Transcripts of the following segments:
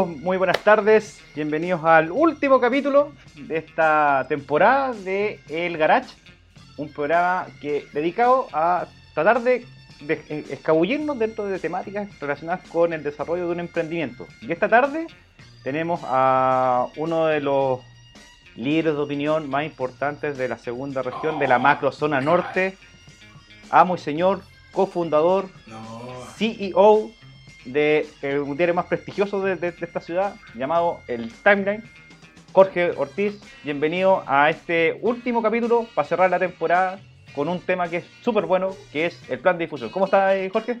Amigos, muy buenas tardes. Bienvenidos al último capítulo de esta temporada de El Garage, un programa que dedicado a tratar de, de escabullirnos dentro de temáticas relacionadas con el desarrollo de un emprendimiento. Y esta tarde tenemos a uno de los líderes de opinión más importantes de la segunda región, de la macro zona norte, amo y señor, cofundador, CEO de eh, un diario más prestigioso de, esta ciudad, llamado el Timeline. Jorge Ortiz, bienvenido a este último capítulo para cerrar la temporada con un tema que es súper bueno, que es el plan de difusión. ¿Cómo está eh, Jorge?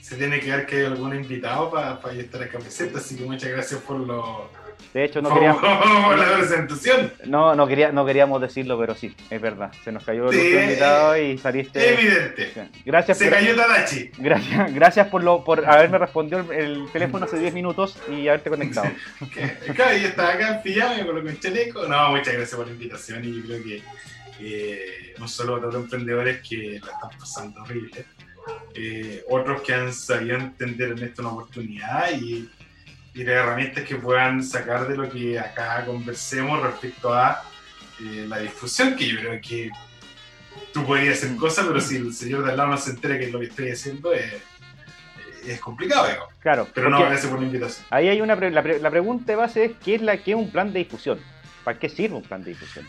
Se tiene que ver que hay algún invitado para yo estar en camiseta, así que muchas gracias por, lo, De hecho, no por, queríamos, por la presentación. no, no, quería, no queríamos decirlo, pero sí, es verdad. Se nos cayó el Sí, invitado y saliste. Evidente. Gracias, Se por- cayó Tadachi. gracias, gracias por, lo, por haberme respondido el, el teléfono hace 10 minutos y haberte conectado. Claro, yo estaba acá en pijama, me coloco en chaleco. No, muchas gracias por la invitación y yo creo que eh, no solo a todos los emprendedores que la están pasando horrible, eh, otros que han sabido entender en esto una oportunidad y, y las herramientas que puedan sacar de lo que acá conversemos respecto a eh, la difusión, que yo creo que tú podrías hacer cosas, pero si el señor de al lado no se entera que es lo que estoy haciendo, es, es complicado, digo. Claro, Pero no, gracias por la invitación. ahí hay una pre- la, pre- la pregunta de base es ¿qué es la qué es un plan de difusión? ¿Para qué sirve un plan de difusión?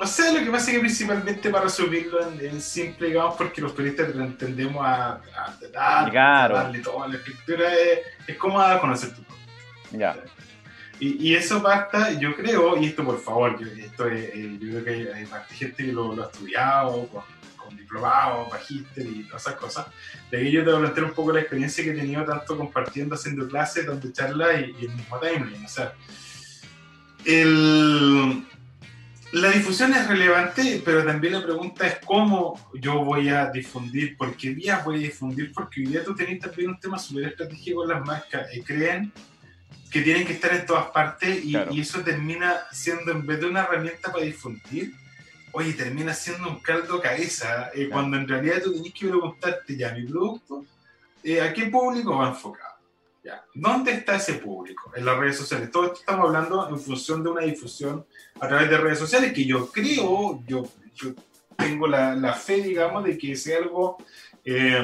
O sea, lo que pasa es que principalmente para resumirlo en, en simple, digamos, porque los periodistas lo entendemos a, a, a- Claro. a darle toda la escritura, es, es como a conocer tu. Ya, Y, y eso basta, yo creo, y esto por favor, yo, esto es, eh, yo creo que hay, gente que lo, lo ha estudiado, con, con diplomado, magíster y todas esas cosas. De ahí yo te voy a plantear un poco la experiencia que he tenido tanto compartiendo, haciendo clases, dando charlas y, y el mismo timeline. O sea, el, la difusión es relevante, pero también la pregunta es cómo yo voy a difundir, por qué vías voy a difundir, porque hoy día tú tenés también un tema súper estratégico con las marcas. eh, creen que tienen que estar en todas partes y, Claro. y eso termina siendo, en vez de una herramienta para difundir, oye, termina siendo un caldo de cabeza, eh, cuando en realidad tú tenés que preguntarte ya, mi producto, eh, ¿a qué público va enfocado? Ya. ¿Dónde está ese público? En las redes sociales. Todo esto estamos hablando en función de una difusión a través de redes sociales que yo creo, yo, yo tengo la, la fe, digamos, de que sea algo, eh,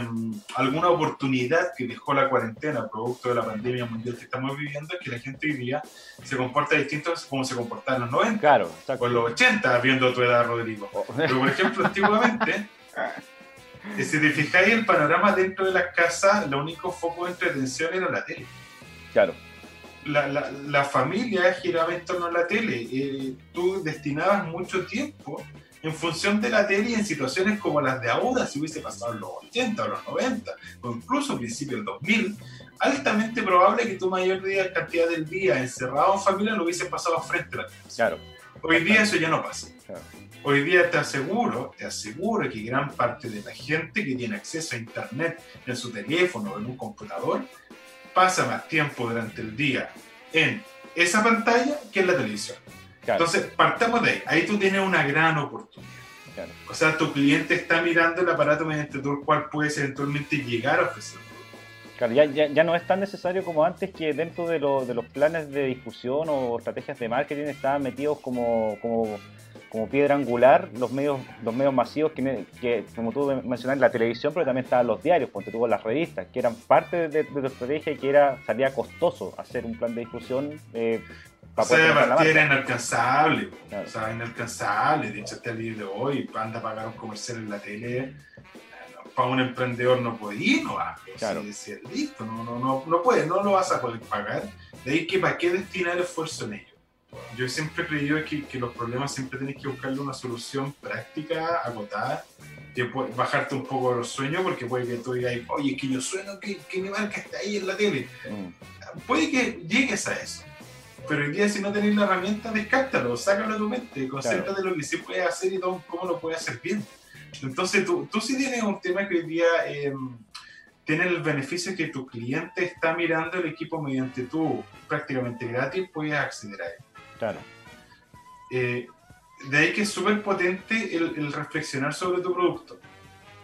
alguna oportunidad que dejó la cuarentena, producto de la pandemia mundial que estamos viviendo, es que la gente hoy día se comporta distinto a como se comportaba en los 90 claro, o en los 80, viendo tu edad, Rodrigo. Oh, Pero, por ejemplo, antiguamente, si te fijáis el panorama dentro de las casas, el único foco de entretención era la tele. claro, La, la, la familia giraba en torno a la tele. Eh, tú destinabas mucho tiempo en función de la tele y en situaciones como las de ahora, si hubiese pasado en los 80 o los 90, o incluso a principios del 2000, altamente probable que tu mayor día- cantidad del día encerrado en familia lo hubiese pasado frente a la televisión. claro, Hoy día eso ya no pasa. claro. Hoy día te aseguro, te aseguro que gran parte de la gente que tiene acceso a internet en su teléfono o en un computador pasa más tiempo durante el día en esa pantalla que en la televisión. claro, Entonces, partamos de ahí. Ahí tú tienes una gran oportunidad. claro. O sea, tu cliente está mirando el aparato mediante el cual puedes eventualmente llegar a ofrecer. Claro, ya, ya, ya no es tan necesario como antes que dentro de, lo- de los planes de difusión o estrategias de marketing estaban metidos como, como, como piedra angular los medios, los medios masivos que, me- que, como tú mencionaste, la televisión, pero también estaban los diarios, porque tuvo las revistas, que eran parte de, tu estrategia y que era, salía costoso hacer un plan de difusión eh, O para poder sea, era inalcanzable. Claro. O sea, inalcanzable. De hecho, hasta el día de hoy, anda a pagar un comercial en la tele. Para un emprendedor no puede ir, no va. O sea, Claro. si listo, no, no, no, no puede, no lo vas a poder pagar. De ahí que para qué destinar esfuerzo en ello. Yo siempre he creído que, que los problemas siempre tienes que buscarle una solución práctica, acotada, que puede bajarte un poco los sueños, porque puede que tú digas, oye, es que yo sueno que, que mi marca está ahí en la tele Mm, puede que llegues a eso. Pero hoy día si no tenés la herramienta, descártalo, sácalo de tu mente, concéntrate en lo que sí puedes hacer y cómo lo puedes hacer bien. Entonces tú, tú sí tienes un tema que hoy día eh, tiene el beneficio que tu cliente está mirando el equipo mediante tú, prácticamente gratis, puedes acceder a él. Claro, Eh, de ahí que es súper potente el, el reflexionar sobre tu producto.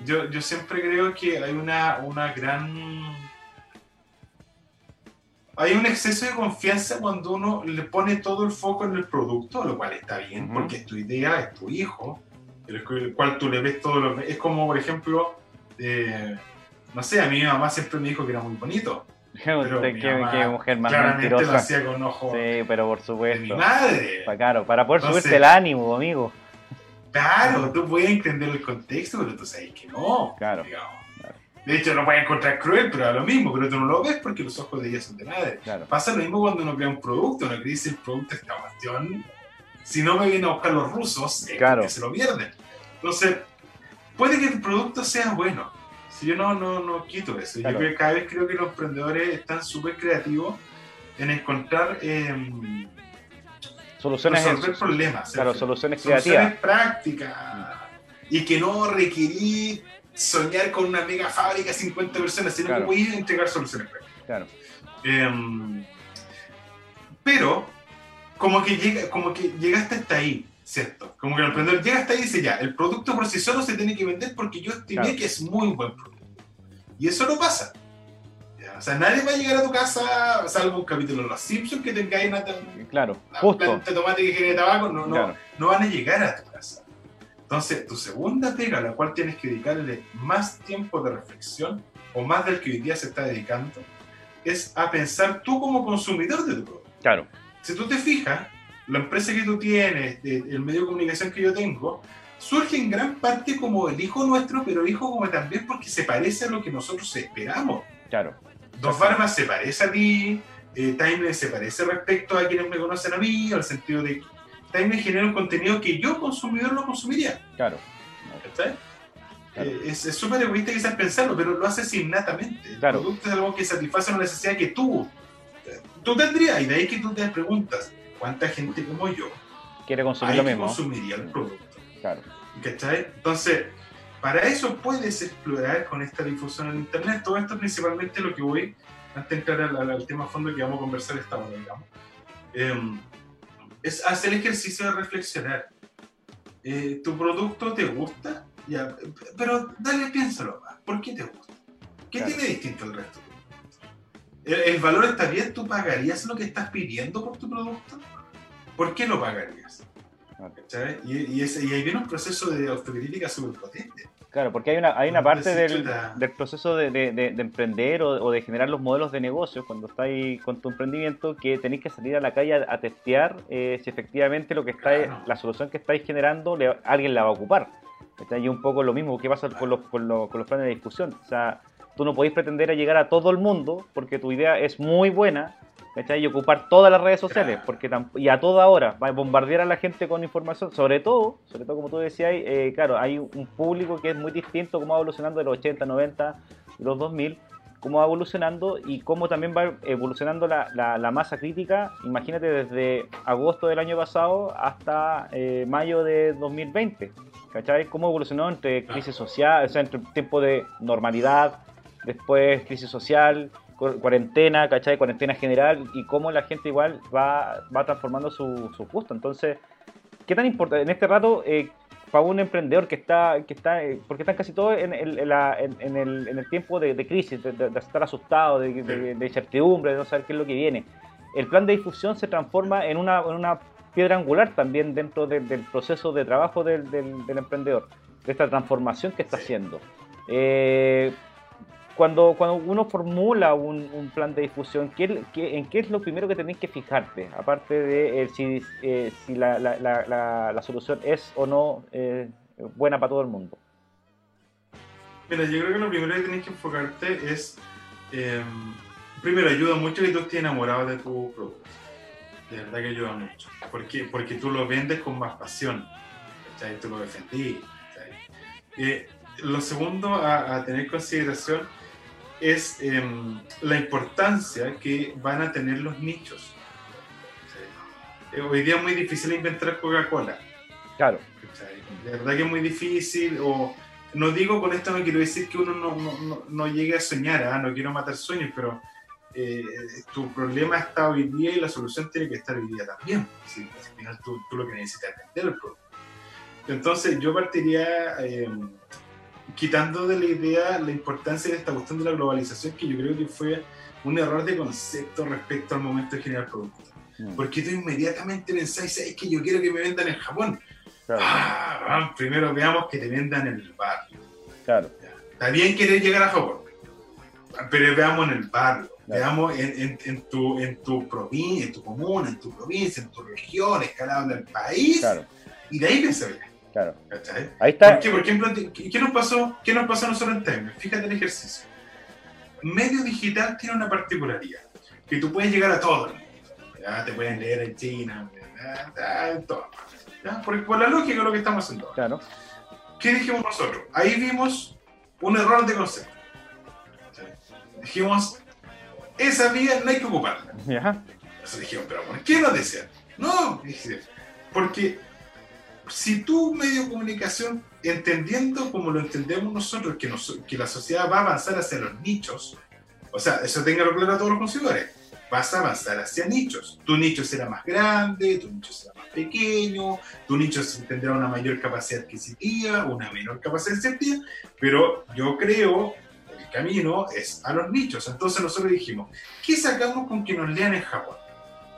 Yo, yo siempre creo que hay una, una gran hay un exceso de confianza cuando uno le pone todo el foco en el producto, lo cual está bien, porque es tu idea, es tu hijo, el cual tú le ves todo lo Es como, por ejemplo, eh, no sé, a mí mi mamá siempre me dijo que era muy bonito. Pero mi qué- qué mujer más Claramente lo mentirosa. hacía con ojos Sí, pero por de mi supuesto. madre. Pa- Claro, para poder Entonces- subirte el ánimo, amigo. Claro, tú puedes entender el contexto, pero tú sabes que no. Claro. De hecho, lo puedes encontrar cruel, pero a lo mismo, pero tú no lo ves porque los ojos de ella son de madre. Claro, Pasa lo mismo cuando uno crea un producto, uno crea si el producto esta cuestión. Si no me vienen a buscar los rusos, es Claro. porque se lo pierden. Entonces, puede que el producto sea bueno. Si yo no, no, no quito eso. Claro. Yo creo que cada vez creo que los emprendedores están súper creativos en encontrar em, soluciones, resolver problemas. claro, soluciones soluciones creativas. prácticas y que no requerir soñar con una mega fábrica de 50 personas, sino Claro. que a entregar soluciones prácticas. Claro, Em, pero, como que, llega, como que llegaste hasta ahí, ¿cierto? Como que el emprendedor llega hasta ahí y dice, ya, el producto por sí solo se tiene que vender porque yo estimé Claro. que es muy buen producto. Y eso no pasa. Ya, O sea, nadie va a llegar a tu casa, salvo un capítulo de Los Simpsons, que tengáis una, claro, una justo. planta de tomate que genere tabaco, no, no, Claro, no van a llegar a tu casa. Entonces, tu segunda pega, a la cual tienes que dedicarle más tiempo de reflexión, o más del que hoy día se está dedicando, es a pensar tú como consumidor de tu producto. claro, Si tú te fijas, la empresa que tú tienes, de- el medio de comunicación que yo tengo, surge en gran parte como el hijo nuestro, pero hijo como también porque se parece a lo que nosotros esperamos. claro. Dos Barbas se parece a ti, eh, Timeline se parece respecto a quienes me conocen a mí, al sentido de que Timeline genera un contenido que yo, consumidor, no consumiría. Claro. Eh, es es súper egoísta quizás pensarlo, pero lo haces innatamente. El Claro. producto es algo que satisface una necesidad que tú, eh, tú tendrías, y de ahí que tú te preguntas, ¿cuánta gente como yo quiere consumir hay lo que mismo. consumiría el producto? Claro, ¿Cachai? Entonces, para eso puedes explorar con esta difusión en Internet. Todo esto principalmente lo que voy, antes de entrar al, al- al tema fondo que vamos a conversar esta hora, digamos, em, es hacer el ejercicio de reflexionar. Eh, ¿Tu producto te gusta? Ya, pero dale, piénsalo más. ¿Por qué te gusta? ¿Qué Claro. tiene distinto al resto? ¿El, el valor está bien? ¿Tú pagarías lo que estás pidiendo por tu producto? ¿Por qué lo pagarías? ¿Cachai? Y, y, ese- y ahí viene un proceso de autocrítica súper potente. claro, porque hay una, hay una parte del, del proceso de, de- de- de emprender o, o de generar los modelos de negocio cuando estáis con tu emprendimiento que tenéis que salir a la calle a, a testear eh, si efectivamente lo que estáis, Claro. la solución que estáis generando le- alguien la va a ocupar. ¿Cachai? Y un poco lo mismo que pasa con los, con, los, con los planes de discusión. O sea, tú no podéis pretender a llegar a todo el mundo porque tu idea es muy buena ¿cachai? y ocupar todas las redes sociales porque y a toda hora va a bombardear a la gente con información sobre todo sobre todo como tú decías eh, claro hay un público que es muy distinto cómo va evolucionando de los 80 90 y los 2000 cómo va evolucionando y cómo también va evolucionando la, la- la masa crítica imagínate desde agosto del año pasado hasta eh, mayo de 2020 ¿cachai? cómo evolucionó entre crisis social o sea entre tiempo de normalidad después crisis social, cu- cuarentena, ¿cachai? Cuarentena general y cómo la gente igual va, va transformando su, su gusto. Entonces, ¿qué tan importante en este rato eh, para un emprendedor que está, que está eh, porque están casi todos en el, en en- el, en el tiempo de, de crisis, de, de- estar asustado, de, de- incertidumbre, de no saber qué es lo que viene? El plan de difusión se transforma en una, en una piedra angular también dentro del- proceso de trabajo del, del- del emprendedor, de esta transformación que está haciendo. Eh, cuando, cuando uno formula un, plan de difusión, ¿qué, qué- en qué es lo primero que tenéis que fijarte? Aparte de eh, si, eh, la, solución es o no eh, buena para todo el mundo. Mira, yo creo que lo primero que tienes que enfocarte es. eh, primero, ayuda mucho que tú estés enamorado de tu producto. De verdad que ayuda mucho. ¿Por? Porque tú lo vendes con más pasión. ¿cachai? Tú lo defendí. ¿cachai? Eh, lo segundo a, tener en consideración es em, la importancia que van a tener los nichos. Eh, hoy día es muy difícil inventar Coca-Cola. Claro. De verdad que es muy difícil, o no digo con esto, no quiero decir que uno no, no, no, no llegue a soñar, ¿ah? no quiero matar sueños, pero eh, tu problema está hoy día y la solución tiene que estar hoy día también. Si, si al final tú, tú lo que necesitas es vender el producto. Entonces yo partiría eh, quitando de la idea la importancia de esta cuestión de la globalización, que yo creo que fue un error de concepto respecto al momento de generar productos. Mm. Porque tú inmediatamente pensáis, es que yo quiero que me vendan en Japón. Claro, Ah, primero veamos que te vendan en el barrio. claro, Está bien querer llegar a Japón, pero veamos en el barrio, Claro. veamos en, en- en tu, en tu provincia, en tu comuna, en tu provincia, en tu región, escalado del país, claro, y de ahí pensé, claro. ¿cachai? Ahí está. Porque, por ejemplo, ¿qué, nos pasó, ¿qué nos pasó a nosotros en Timer? Fíjate el ejercicio. Medio digital tiene una particularidad, que tú puedes llegar a todo el mundo. ¿ya? Te pueden leer en China, en todas partes. Por, por la lógica de lo que estamos haciendo ahora. Claro, ¿Qué dijimos nosotros? Ahí vimos un error de concepto. ¿sí? Dijimos, esa vía no hay que ocuparla. ya, Entonces dijimos, pero ¿por qué nos decían? No, dije, porque si tú medio de comunicación, entendiendo como lo entendemos nosotros, que, nos- que la sociedad va a avanzar hacia los nichos, o sea, eso tenga claro a todos los consumidores, vas a avanzar hacia nichos. Tu nicho será más grande, tu nicho será más pequeño, tu nicho tendrá una mayor capacidad adquisitiva, una menor capacidad adquisitiva, pero yo creo el camino es a los nichos. Entonces nosotros dijimos, ¿qué sacamos con que nos lean en Japón?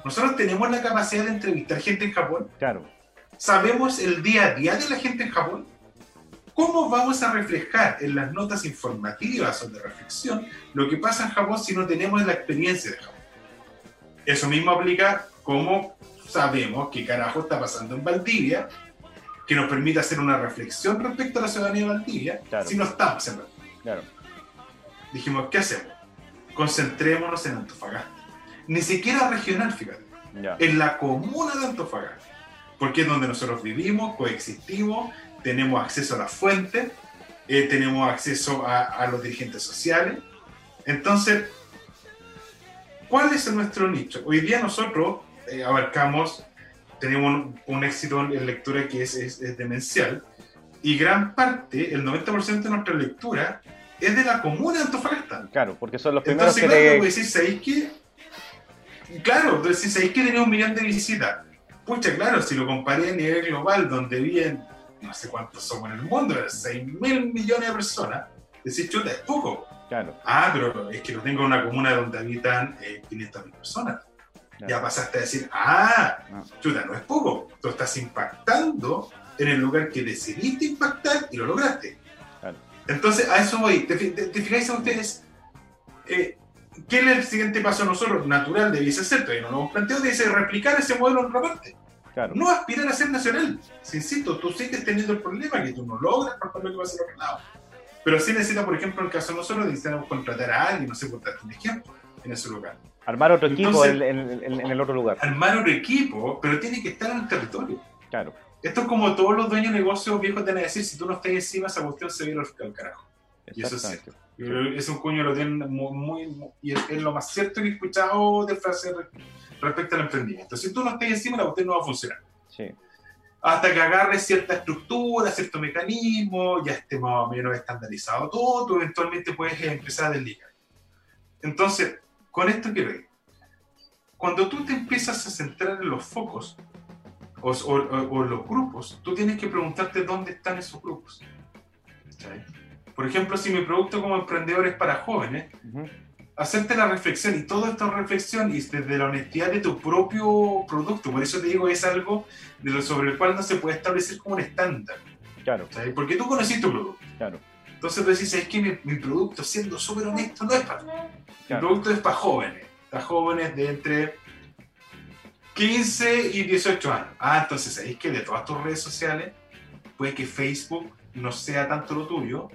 Nosotros tenemos la capacidad de entrevistar gente en Japón, claro, sabemos el día a día de la gente en Japón. ¿Cómo vamos a reflejar en las notas informativas o de reflexión lo que pasa en Japón si no tenemos la experiencia de Japón? Eso mismo aplica como sabemos qué carajo está pasando en Valdivia, que nos permite hacer una reflexión respecto a la ciudadanía de Valdivia, Claro. si no estamos en Valdivia. claro, Dijimos, ¿qué hacemos? Concentrémonos en Antofagasta. Ni siquiera regional, fíjate ya, en la comuna de Antofagasta, porque es donde nosotros vivimos, coexistimos, tenemos acceso a las fuentes, eh, tenemos acceso a, a los dirigentes sociales. Entonces, ¿cuál es nuestro nicho? Hoy día nosotros eh, abarcamos, tenemos un, un éxito en lectura que es, es- es demencial, y gran parte, el 90% de nuestra lectura, es de la comuna de Antofagasta. claro, porque son los primeros Entonces, que claro, le... decís, ¿sabéis qué? Claro, decís, ¿sabéis que tenía un millón de visitas? Pucha, claro, si lo comparé a nivel global, donde viven, no sé cuántos somos en el mundo, 6 mil millones de personas, decís, chuta, es poco. Claro, Ah, pero es que lo tengo en una comuna donde habitan eh, 500 mil personas. claro, Ya pasaste a decir, ah, Ah. chuta, no es poco. Tú estás impactando en el lugar que decidiste impactar y lo lograste. Claro. Entonces, a eso voy. ¿Te, fi- te- te fijáis a ustedes? Eh, ¿Qué es el siguiente paso a nosotros? Natural debiese ser, todavía no lo hemos planteado, dice replicar ese modelo en otra parte. claro, No aspirar a ser nacional. Si insisto, tú sigues teniendo el problema que tú no logras por lo que pasa al otro lado. Pero sí necesita, por ejemplo, en el caso de nosotros, necesitamos contratar a alguien, no sé, por darte un ejemplo, en ese lugar. armar otro equipo Entonces- en, en- en- en el otro lugar, Armar un equipo, pero tiene que estar en el territorio. claro, Esto es como todos los dueños de negocios viejos te van a decir, si tú no estás encima, esa cuestión se viene al carajo. Y eso es Ese un cuño lo tienen muy, muy- muy- y es, es lo más cierto que he escuchado de frase re- respecto al emprendimiento. Si tú no estás encima, la cuestión no va a funcionar. Sí, Hasta que agarres cierta estructura, cierto mecanismo, ya esté más o menos estandarizado todo, tú eventualmente puedes empezar a desligar. Entonces, con esto quiero ir. Cuando tú te empiezas a centrar en los focos o, o- o- los grupos, tú tienes que preguntarte dónde están esos grupos. ¿Cachai? Por ejemplo, si mi producto como emprendedor es para jóvenes, hacerte la reflexión y toda esta reflexión y desde la honestidad de tu propio producto. Por eso te digo, es algo de lo sobre el cual no se puede establecer como un estándar. claro, ¿sabes? Porque tú conociste tu producto. claro, Entonces tú decís, es que mi, mi producto, siendo súper honesto, no es para Mi claro, producto es para jóvenes. Para jóvenes de entre 15 y 18 años. Ah, entonces sabéis que de todas tus redes sociales, puede que Facebook no sea tanto lo tuyo,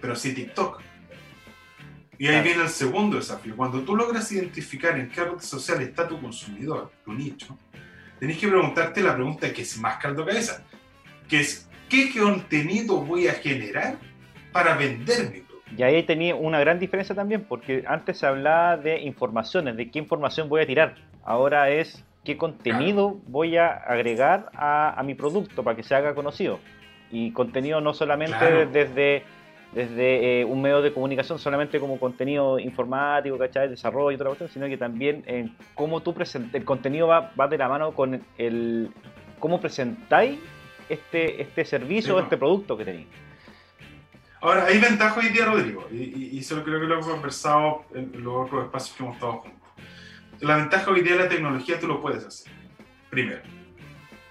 pero sí TikTok. Y ahí Claro. viene el segundo desafío. Cuando tú logras identificar en qué red social está tu consumidor, tu nicho, tenés que preguntarte la pregunta que es más caldo cabeza, que es ¿qué contenido voy a generar para vender mi producto? Y ahí tenía una gran diferencia también, porque antes se hablaba de informaciones, de qué información voy a tirar. Ahora es qué contenido voy a agregar a, a mi producto para que se haga conocido. Y contenido no solamente Claro. desde, desde eh, un medio de comunicación, solamente como contenido informático, ¿cachai? Desarrollo y otra cuestión, sino que también en cómo tú presentas. El contenido va, va de la mano con el cómo presentáis este, este servicio o este producto que tenéis. Ahora, hay ventajas hoy día, Rodrigo, y, y, y eso creo que lo hemos conversado en los otros espacios que hemos estado juntos. La ventaja hoy día de la tecnología tú lo puedes hacer. Primero,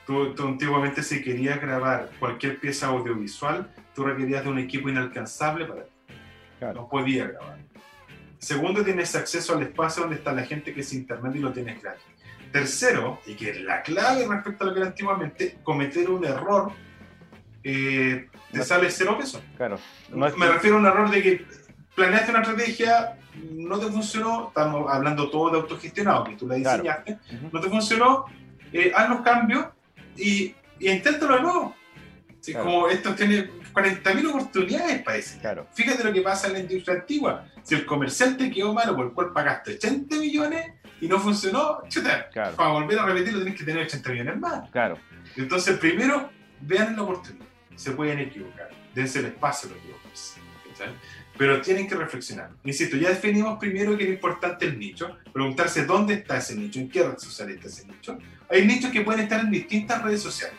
tú, tú antiguamente si querías grabar cualquier pieza audiovisual, tú requerías de un equipo inalcanzable para ti. Claro. No podía grabar. Segundo, tienes acceso al espacio donde está la gente que es internet y lo tienes gratis. Tercero, y que es la clave respecto a lo que era antiguamente, cometer un error eh, te No. sale cero pesos. Claro. No es Me refiero a un error de que planeaste una estrategia, no te funcionó, estamos hablando todo de autogestionado, que tú la Claro. diseñaste, no te funcionó, eh, haz los cambios y, y inténtalo de nuevo. Sí, Claro. Como esto tiene 40.000 oportunidades para ese. Claro. Fíjate lo que pasa en la industria antigua. Si el comercial te quedó malo por el cual pagaste 80 millones y no funcionó, chuta, Claro. para volver a repetirlo tienes que tener 80 millones más. Claro. Entonces, primero, vean la oportunidad. Se pueden equivocar. Dense el espacio para equivocarse. ¿cachai? Pero tienen que reflexionar. Insisto, ya definimos primero que era importante el nicho. Preguntarse dónde está ese nicho, en qué red social está ese nicho. Hay nichos que pueden estar en distintas redes sociales.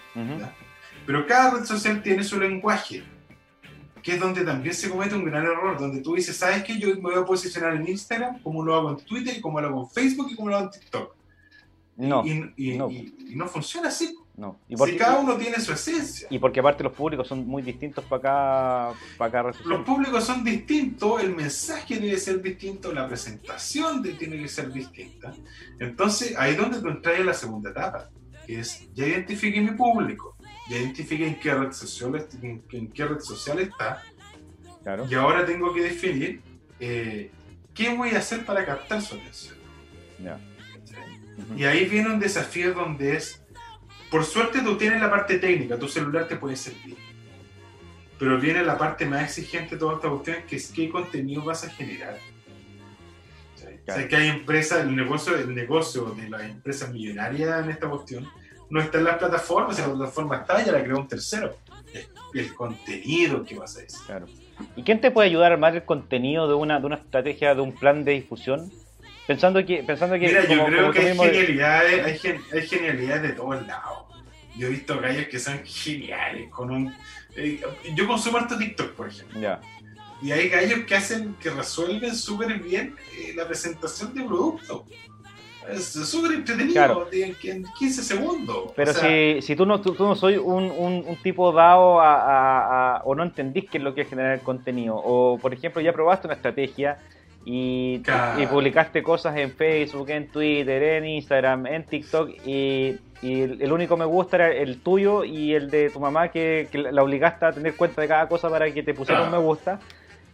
Pero cada red social tiene su lenguaje, que es donde también se comete un gran error, donde tú dices, ¿sabes qué? Yo me voy a posicionar en Instagram, como lo hago en Twitter, como lo hago en Facebook y como lo hago en TikTok. No, y, y- no. y- y no funciona así. no. Y Si porque, cada uno tiene su esencia. y porque aparte los públicos son muy distintos para cada, para cada red social. Los públicos son distintos, el mensaje debe ser distinto, la presentación de- tiene que ser distinta. Entonces, ahí es donde tú entras en la segunda etapa, que es, ya identifique mi público, ya identifique en qué red social, en, en qué red social está, Claro. y ahora tengo que definir eh, qué voy a hacer para captar su atención. Ujú. Y ahí viene un desafío donde es, por suerte tú tienes la parte técnica, tu celular te puede servir. Pero viene la parte más exigente de toda esta cuestión, que es qué contenido vas a generar. ¿Cachai? Claro. O sea, que hay empresas, el negocio, el negocio de las empresas millonarias en esta cuestión no está en las plataformas, si la plataforma está, ya la creó un tercero. Es el contenido que vas a decir. Claro. ¿Y quién te puede ayudar a armar el contenido de una, de una estrategia, de un plan de difusión? Pensando que, pensando que Mira, yo creo como que hay genialidades, hay, gen- hay genialidades de todos lados. Yo he visto gallos que son geniales, con un... eh, yo consumo harto TikTok, por ejemplo, Ya, y hay gallos que hacen, que resuelven súper bien eh, la presentación de producto. Es súper entretenido, Claro. que en 15 segundos. pero O sea, si, si tú no tú, tú no soy un, un, un tipo dado a, a- a- o no entendís qué es lo que es generar el contenido, o por ejemplo ya probaste una estrategia y, Claro. y publicaste cosas en Facebook, en Twitter, en Instagram, en TikTok y, y el el único me gusta era el tuyo y el de tu mamá que, que la obligaste a tener cuenta de cada cosa para que te pusiera un me gusta.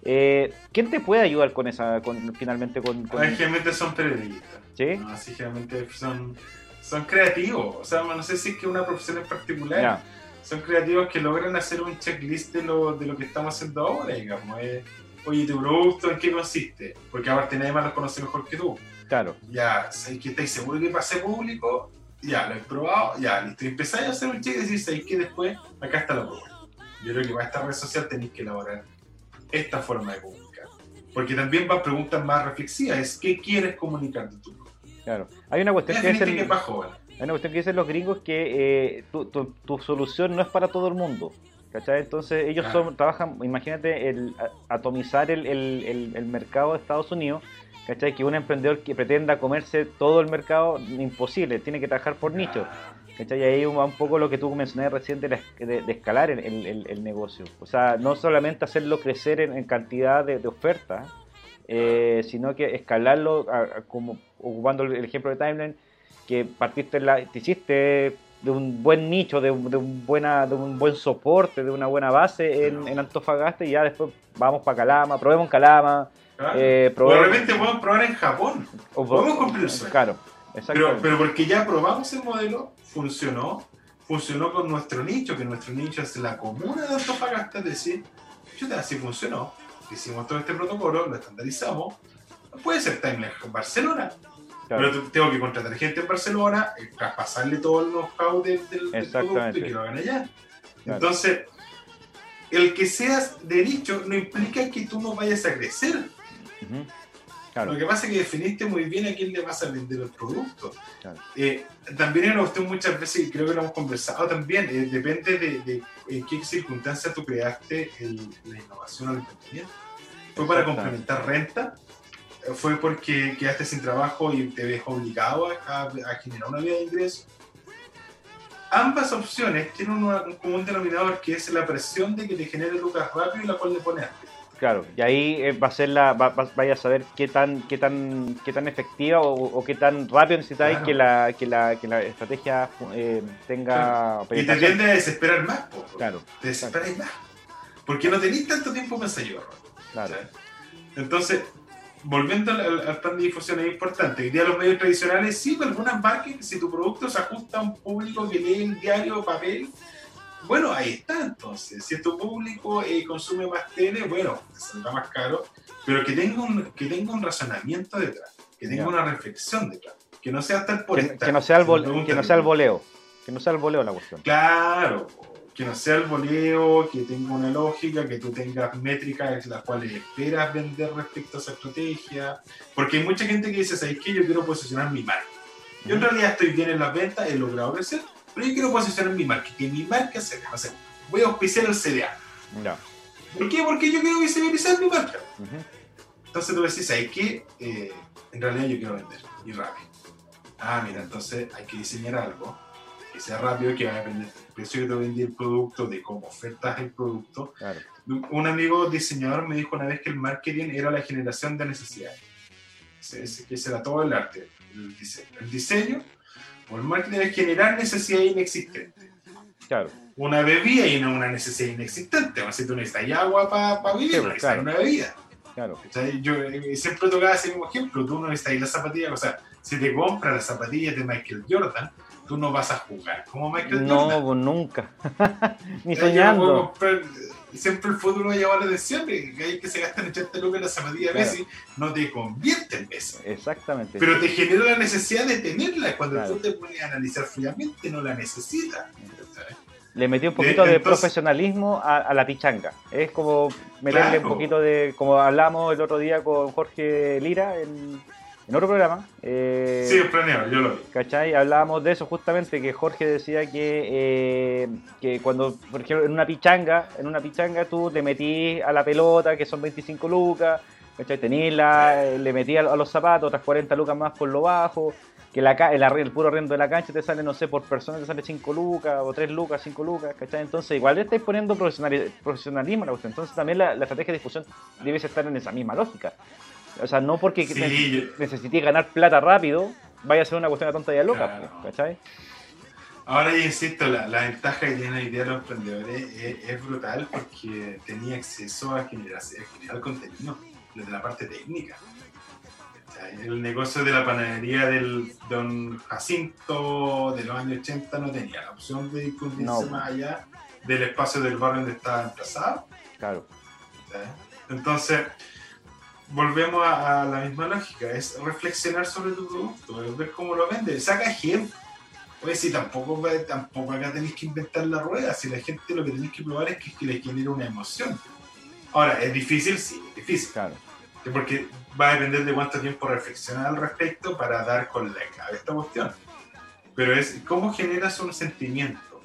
Eh, ¿Quién te puede ayudar con esa, con, finalmente con, con- generalmente son periodistas. ¿Sí? No, sí, generalmente son, son creativos. O sea, no sé si es que una profesión en particular. Son creativos que logran hacer un checklist de lo, de lo que estamos haciendo ahora, digamos. eh, Oye, ¿tu producto en qué consiste? Porque aparte nadie más los conoce mejor que tú. claro, Ya, ¿sabes que estáis seguros que pase público? Ya, lo he probado, ya, listo. Y empezáis a hacer un check y decís, ¿sabéis que después acá está la prueba? Yo creo que para esta red social tenéis que elaborar esta forma de comunicar. Porque también van preguntas más reflexivas, es ¿qué quieres comunicar de tu? Claro. Hay una cuestión que jóvenes. Hay una cuestión que dicen los gringos que eh, tu, tu- tu solución no es para todo el mundo. ¿Cachai? Entonces ellos Claro. son, trabajan, imagínate, el atomizar el, el- el- el mercado de Estados Unidos. ¿Cachai? Que un emprendedor que pretenda comerse todo el mercado, imposible, tiene que trabajar por nicho. ¿Cachai? Y ahí va un poco lo que tú mencionabas recién de, la de- de escalar el, el- el- negocio. O sea, no solamente hacerlo crecer en, en cantidad de, de oferta, eh, sino que escalarlo a- a como ocupando el ejemplo de Timeline, que partiste la, te hiciste de un buen nicho, de un, de un buena, de un buen soporte, de una buena base en, en Antofagasta y ya después vamos para Calama, probemos en Calama, Claro. eh, probemos, repente podemos probar en Japón. o- podemos cumplir el sueño. Claro, Pero, pero porque ya probamos el modelo, funcionó, funcionó con nuestro nicho, que nuestro nicho es la comuna de Antofagasta, es decir, chuta, así funcionó, hicimos todo este protocolo, lo estandarizamos, puede ser Timeline en Barcelona, Claro. pero tengo que contratar gente en Barcelona, eh, traspasarle todo el know-how del, del- del Exactamente. producto y que lo hagan allá. Claro. Entonces, el que seas de nicho no implica que tú no vayas a crecer. Lo que pasa es que definiste muy bien a quién le vas a vender el producto. Claro. Eh, también es una cuestión muchas veces, y creo que lo hemos conversado también, eh, depende de, de en qué circunstancias tú creaste el- la innovación o el emprendimiento. ¿Fue para complementar renta? Eh, ¿Fue porque quedaste sin trabajo y te ves obligado a, a- a generar una vía de ingreso? Ambas opciones tienen una- un común denominador que es la presión de que te genere lucas rápido y la cual le pones antes. Claro, y ahí eh, va a ser la, va- va- vaya a saber qué tan, qué tan, qué tan efectiva o, o qué tan rápido necesitáis Claro. que la, que la, que la estrategia eh, tenga Y te tiende a desesperar más, po, Claro, te desesperáis más. Porque no tenéis tanto tiempo para ensayar. claro. Entonces, volviendo al, al- plan de difusión, es importante. Hoy día los medios tradicionales, sí, pero algunas marcas, si tu producto se ajusta a un público que lee el diario papel, bueno, ahí está entonces. Si tu público eh, consume más tele, bueno, saldrá más caro, pero que tenga un, que tenga un razonamiento detrás, que tenga una reflexión detrás, que no sea tal por Que, no sea el Si me vol- que no sea el voleo. Que no sea el voleo la cuestión. Claro, que no sea el voleo, que tenga una lógica, que tú tengas métricas las cuales esperas vender respecto a esa estrategia. Porque hay mucha gente que dice, ¿sabes qué? Yo quiero posicionar mi marca. Yo en realidad estoy bien en las ventas, he logrado crecer, pero yo quiero posicionar mi marca, que mi marca se vea. O sea, voy a auspiciar el CDA. Ya. ¿Por qué? Porque yo quiero visibilizar mi marca. Ujú. Entonces tú decís, ¿sabes qué? Eh, en realidad yo quiero vender y rápido. Ah, mira, entonces hay que diseñar algo que sea rápido, que va a depender del precio que te vendí el producto, de cómo ofertas el producto. Claro. Un amigo diseñador me dijo una vez que el marketing era la generación de necesidades. Que ese era todo el arte, el diseño. El diseño o el marketing es generar necesidades inexistentes. Claro. Una bebida y no una necesidad inexistente. O sea, si tú necesitas agua para vivir, Sí, no pues, necesitas claro. una bebida. Claro. Yo eh, siempre tocaba ese mismo ejemplo. Tú no necesitas las zapatillas, o sea, si te compras las zapatillas de Michael Jordan, tú no vas a jugar como Michael No, Jordan. pues nunca. Ni yo comprar- siempre el fútbol me ha llamado la atención, que hay que se gastan 80 lucas en las zapatillas de Claro. Messi, no te convierte en Messi. Exactamente. Pero te genera la necesidad de tenerla. Cuando Claro. tú te pones a analizar fríamente, no la necesitas. Le metí un poquito De- de entonces- profesionalismo a, a la pichanga. Es como meterle Claro. un poquito de. Como hablamos el otro día con Jorge Lira en, en otro programa. eh, Sí, es planeado, yo lo vi. ¿Cachai? Hablábamos de eso justamente, que Jorge decía que, eh, que cuando, por ejemplo, en una pichanga, en una pichanga tú le metís a la pelota, que son 25 lucas, ¿cachai? Tenís la, le metís a los zapatos otras 40 lucas más por lo bajo, que la, el, el puro arriendo de la cancha te sale, no sé, por persona te sale 5 lucas, o 3 lucas, 5 lucas, ¿cachai? Entonces igual le estáis poniendo profesionali- profesionalismo a la cuestión. Entonces también la, la estrategia de difusión debe estar en esa misma lógica. O sea, no porque Sí, ne- yo- ganar plata rápido, vaya a ser una cuestión de tonta y de loca, Claro. pues, ¿cachai? Ahora yo insisto, la, la ventaja que tienen hoy día los emprendedores es, es brutal porque tenía acceso a generar, a generar contenido desde la parte técnica. El negocio de la panadería del don Jacinto de los años 80 no tenía la opción de difundirse No. más allá del espacio del barrio donde estaba emplazado. Claro. Entonces, volvemos a, a la misma lógica, es reflexionar sobre tu producto, ver cómo lo vendes, saca ejemplo. Oye, si tampoco, tampoco acá tenéis que inventar la rueda, si la gente lo que tenéis que probar es que, que le genere una emoción. Ahora, ¿es difícil? Sí, es difícil, Claro. porque va a depender de cuánto tiempo reflexionar al respecto para dar con la clave esta cuestión. Pero es cómo generas un sentimiento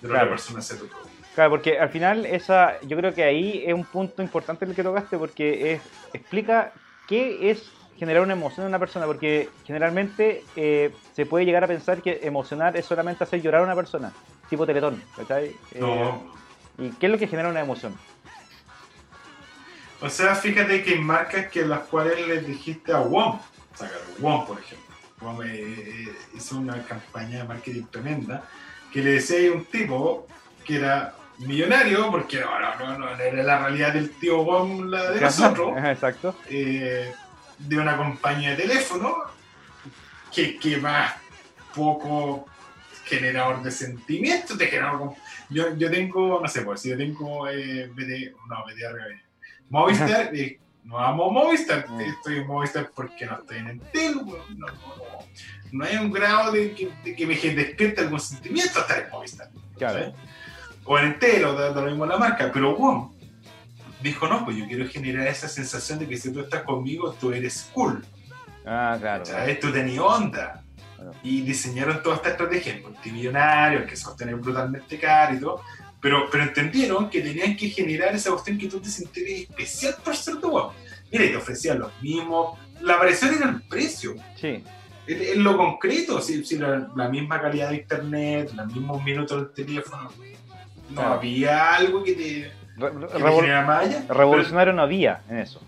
de lo que la persona hace tu producto. Claro, porque al final esa, yo creo que ahí es un punto importante el que tocaste porque es, explica qué es generar una emoción en una persona, porque generalmente eh, se puede llegar a pensar que emocionar es solamente hacer llorar a una persona, tipo teletón, ¿cachai? Eh, No, ¿Y qué es lo que genera una emoción? O sea, fíjate que hay marcas que las cuales les dijiste a WOM, sacar WOM por ejemplo. WOM eh, eh, hizo una campaña de marketing tremenda que le decía a un tipo que era millonario, porque no, no, no, no era la realidad del tío WOM la de nosotros, Exacto. eh, de una compañía de teléfono que, que más poco generador de sentimientos, de generador yo, yo tengo, no sé, pues si yo tengo eh, BD, no, BDR, Movistar, eh, no amo Movistar, Mm. estoy en Movistar porque no estoy en Entel, no, no, no, no hay un grado de que, de que me despierte algún sentimiento estar en Movistar. Claro. ¿sí? O en Entel, o da, da lo mismo la marca, pero WOM dijo, no, pues yo quiero generar esa sensación de que si tú estás conmigo, tú eres cool. Ah, claro. ¿sabes? Tú tenías onda. Claro. Y diseñaron toda esta estrategia, multimillonarios, que sostener brutalmente caro y todo. Pero, pero entendieron que tenían que generar esa cuestión que tú te sintieras especial por ser tu guapo. Mira, y te ofrecían los mismos. La variación era el precio. Sí, en lo concreto, si, si la, la misma calidad de internet, los mismos minutos del teléfono, no Claro. había algo que te, Re- que revol- revolucionario no había en eso.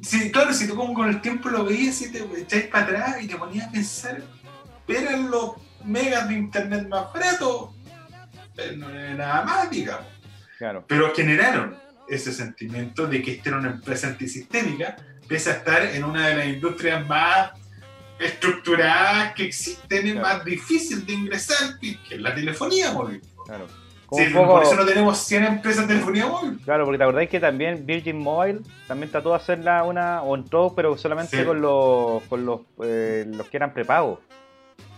Sí, claro, si tú como con el tiempo lo veías y te echáis para atrás y te ponías a pensar, eran los megas de internet más baratos, pero no era nada más, digamos. Claro. Pero generaron ese sentimiento de que esta era una empresa antisistémica, pese a estar en una de las industrias más estructuradas que existen y Claro. más difícil de ingresar, que es la telefonía móvil. Claro. Sí, poco- Por eso no tenemos 100 empresas de telefonía móvil. Claro, porque te acordáis que también Virgin Mobile también trató de hacerla una, o entró, pero solamente Sí. con los con los, eh, los que eran prepagos.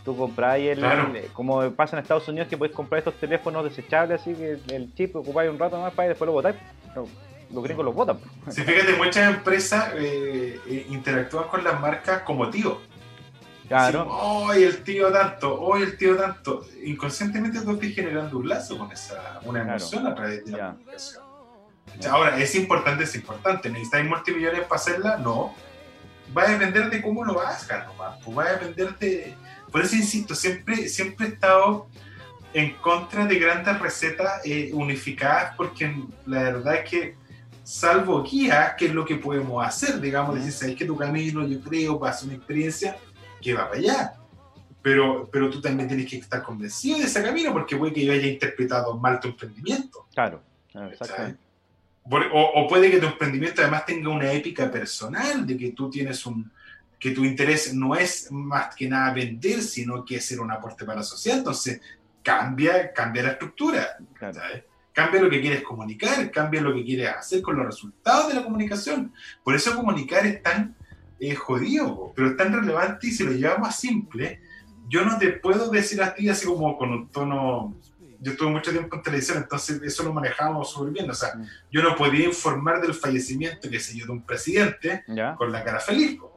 Tú comprabas el, Claro. el- como pasa en Estados Unidos, que podéis comprar estos teléfonos desechables, así que el chip ocupáis un rato más para y después lo botáis. No, los gringos los botan. Si fíjate, muchas empresas eh, eh, interactúan con las marcas como tío. Claro, hoy el tío tanto, hoy el tío tanto. Inconscientemente tú estás generando un lazo con esa, una Claro. emoción a través de la Ya. comunicación. Ahora, es importante, es importante. ¿Necesitáis multimillones para hacerla? No. Va a depender de cómo lo hagas nomás. Pues va a depender de. Por eso insisto, siempre, siempre he estado en contra de grandes recetas eh, unificadas, porque la verdad es que, salvo guías, que es lo que podemos hacer, digamos, decir, sabes que tu camino, yo creo, va a ser una experiencia que va para allá. Pero, pero tú también tienes que estar convencido de ese camino, porque puede que yo haya interpretado mal tu emprendimiento. claro, claro, exactamente. O, o puede que tu emprendimiento además tenga una épica personal de que tú tienes un que tu interés no es más que nada vender, sino que hacer un aporte para la sociedad. Entonces, cambia, cambia la estructura, claro. ¿sabes? Cambia lo que quieres comunicar, cambia lo que quieres hacer con los resultados de la comunicación. Por eso comunicar es tan eh, jodido, po, pero es tan relevante y si lo llevamos a simple, yo no te puedo decir a ti así como con un tono... Yo estuve mucho tiempo en televisión, entonces eso lo manejábamos súper bien. O sea, Mm. yo no podía informar del fallecimiento, qué sé yo, de un presidente ¿Ya? con la cara feliz. po.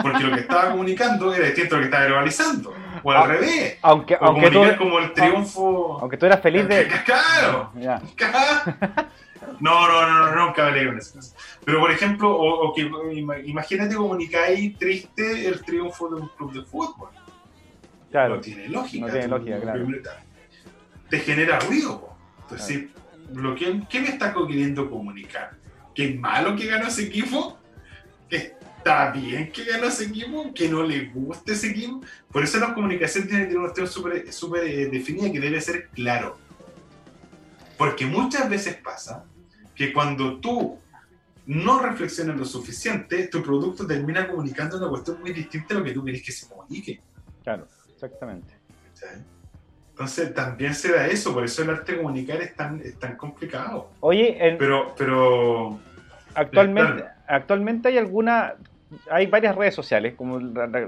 Porque lo que estaba comunicando era distinto a lo que estaba verbalizando. O al Ah, revés. Aunque, O aunque, tú, como el triunfo. aunque tú eras feliz de... Claro. Ya, No, no, no, no, nunca me leí caso. Pero, por ejemplo, o, o que ima- imagínate comunicáis triste el triunfo de un club de fútbol. claro. No tiene lógica. No tiene lógica, claro. Te genera ruido. Entonces, lo ¿qué me está queriendo comunicar? ¿Que es malo que ganó ese equipo? ¿Que está bien que ganó ese equipo? ¿Que no le gusta ese equipo? Por eso la comunicación tiene que tener una cuestión súper eh, definida que debe ser claro. Porque muchas veces pasa que cuando tú no reflexionas lo suficiente, tu producto termina comunicando una cuestión muy distinta a lo que tú querés que se comunique. Claro, exactamente. Entonces también se da eso, por eso el arte de comunicar es tan, es tan complicado. Oye, Pero, pero actualmente, actualmente hay alguna, hay varias redes sociales, como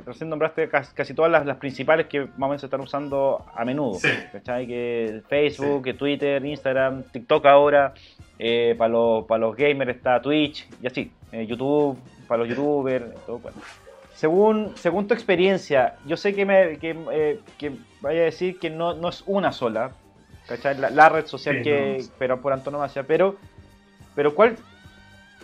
recién nombraste casi, casi todas las, las principales que más o menos se están usando a menudo. Sí. ¿cachai? Que Facebook, que Twitter, Instagram, TikTok ahora, eh, para los, para los gamers está Twitch y así, eh, YouTube, para los youtubers, todo bueno. Según, según tu experiencia, yo sé que, me, que, eh, que vaya a decir que no, no es una sola, ¿cachai? La, la red social Sí, que, no. pero por antonomasia, pero, pero ¿cuál,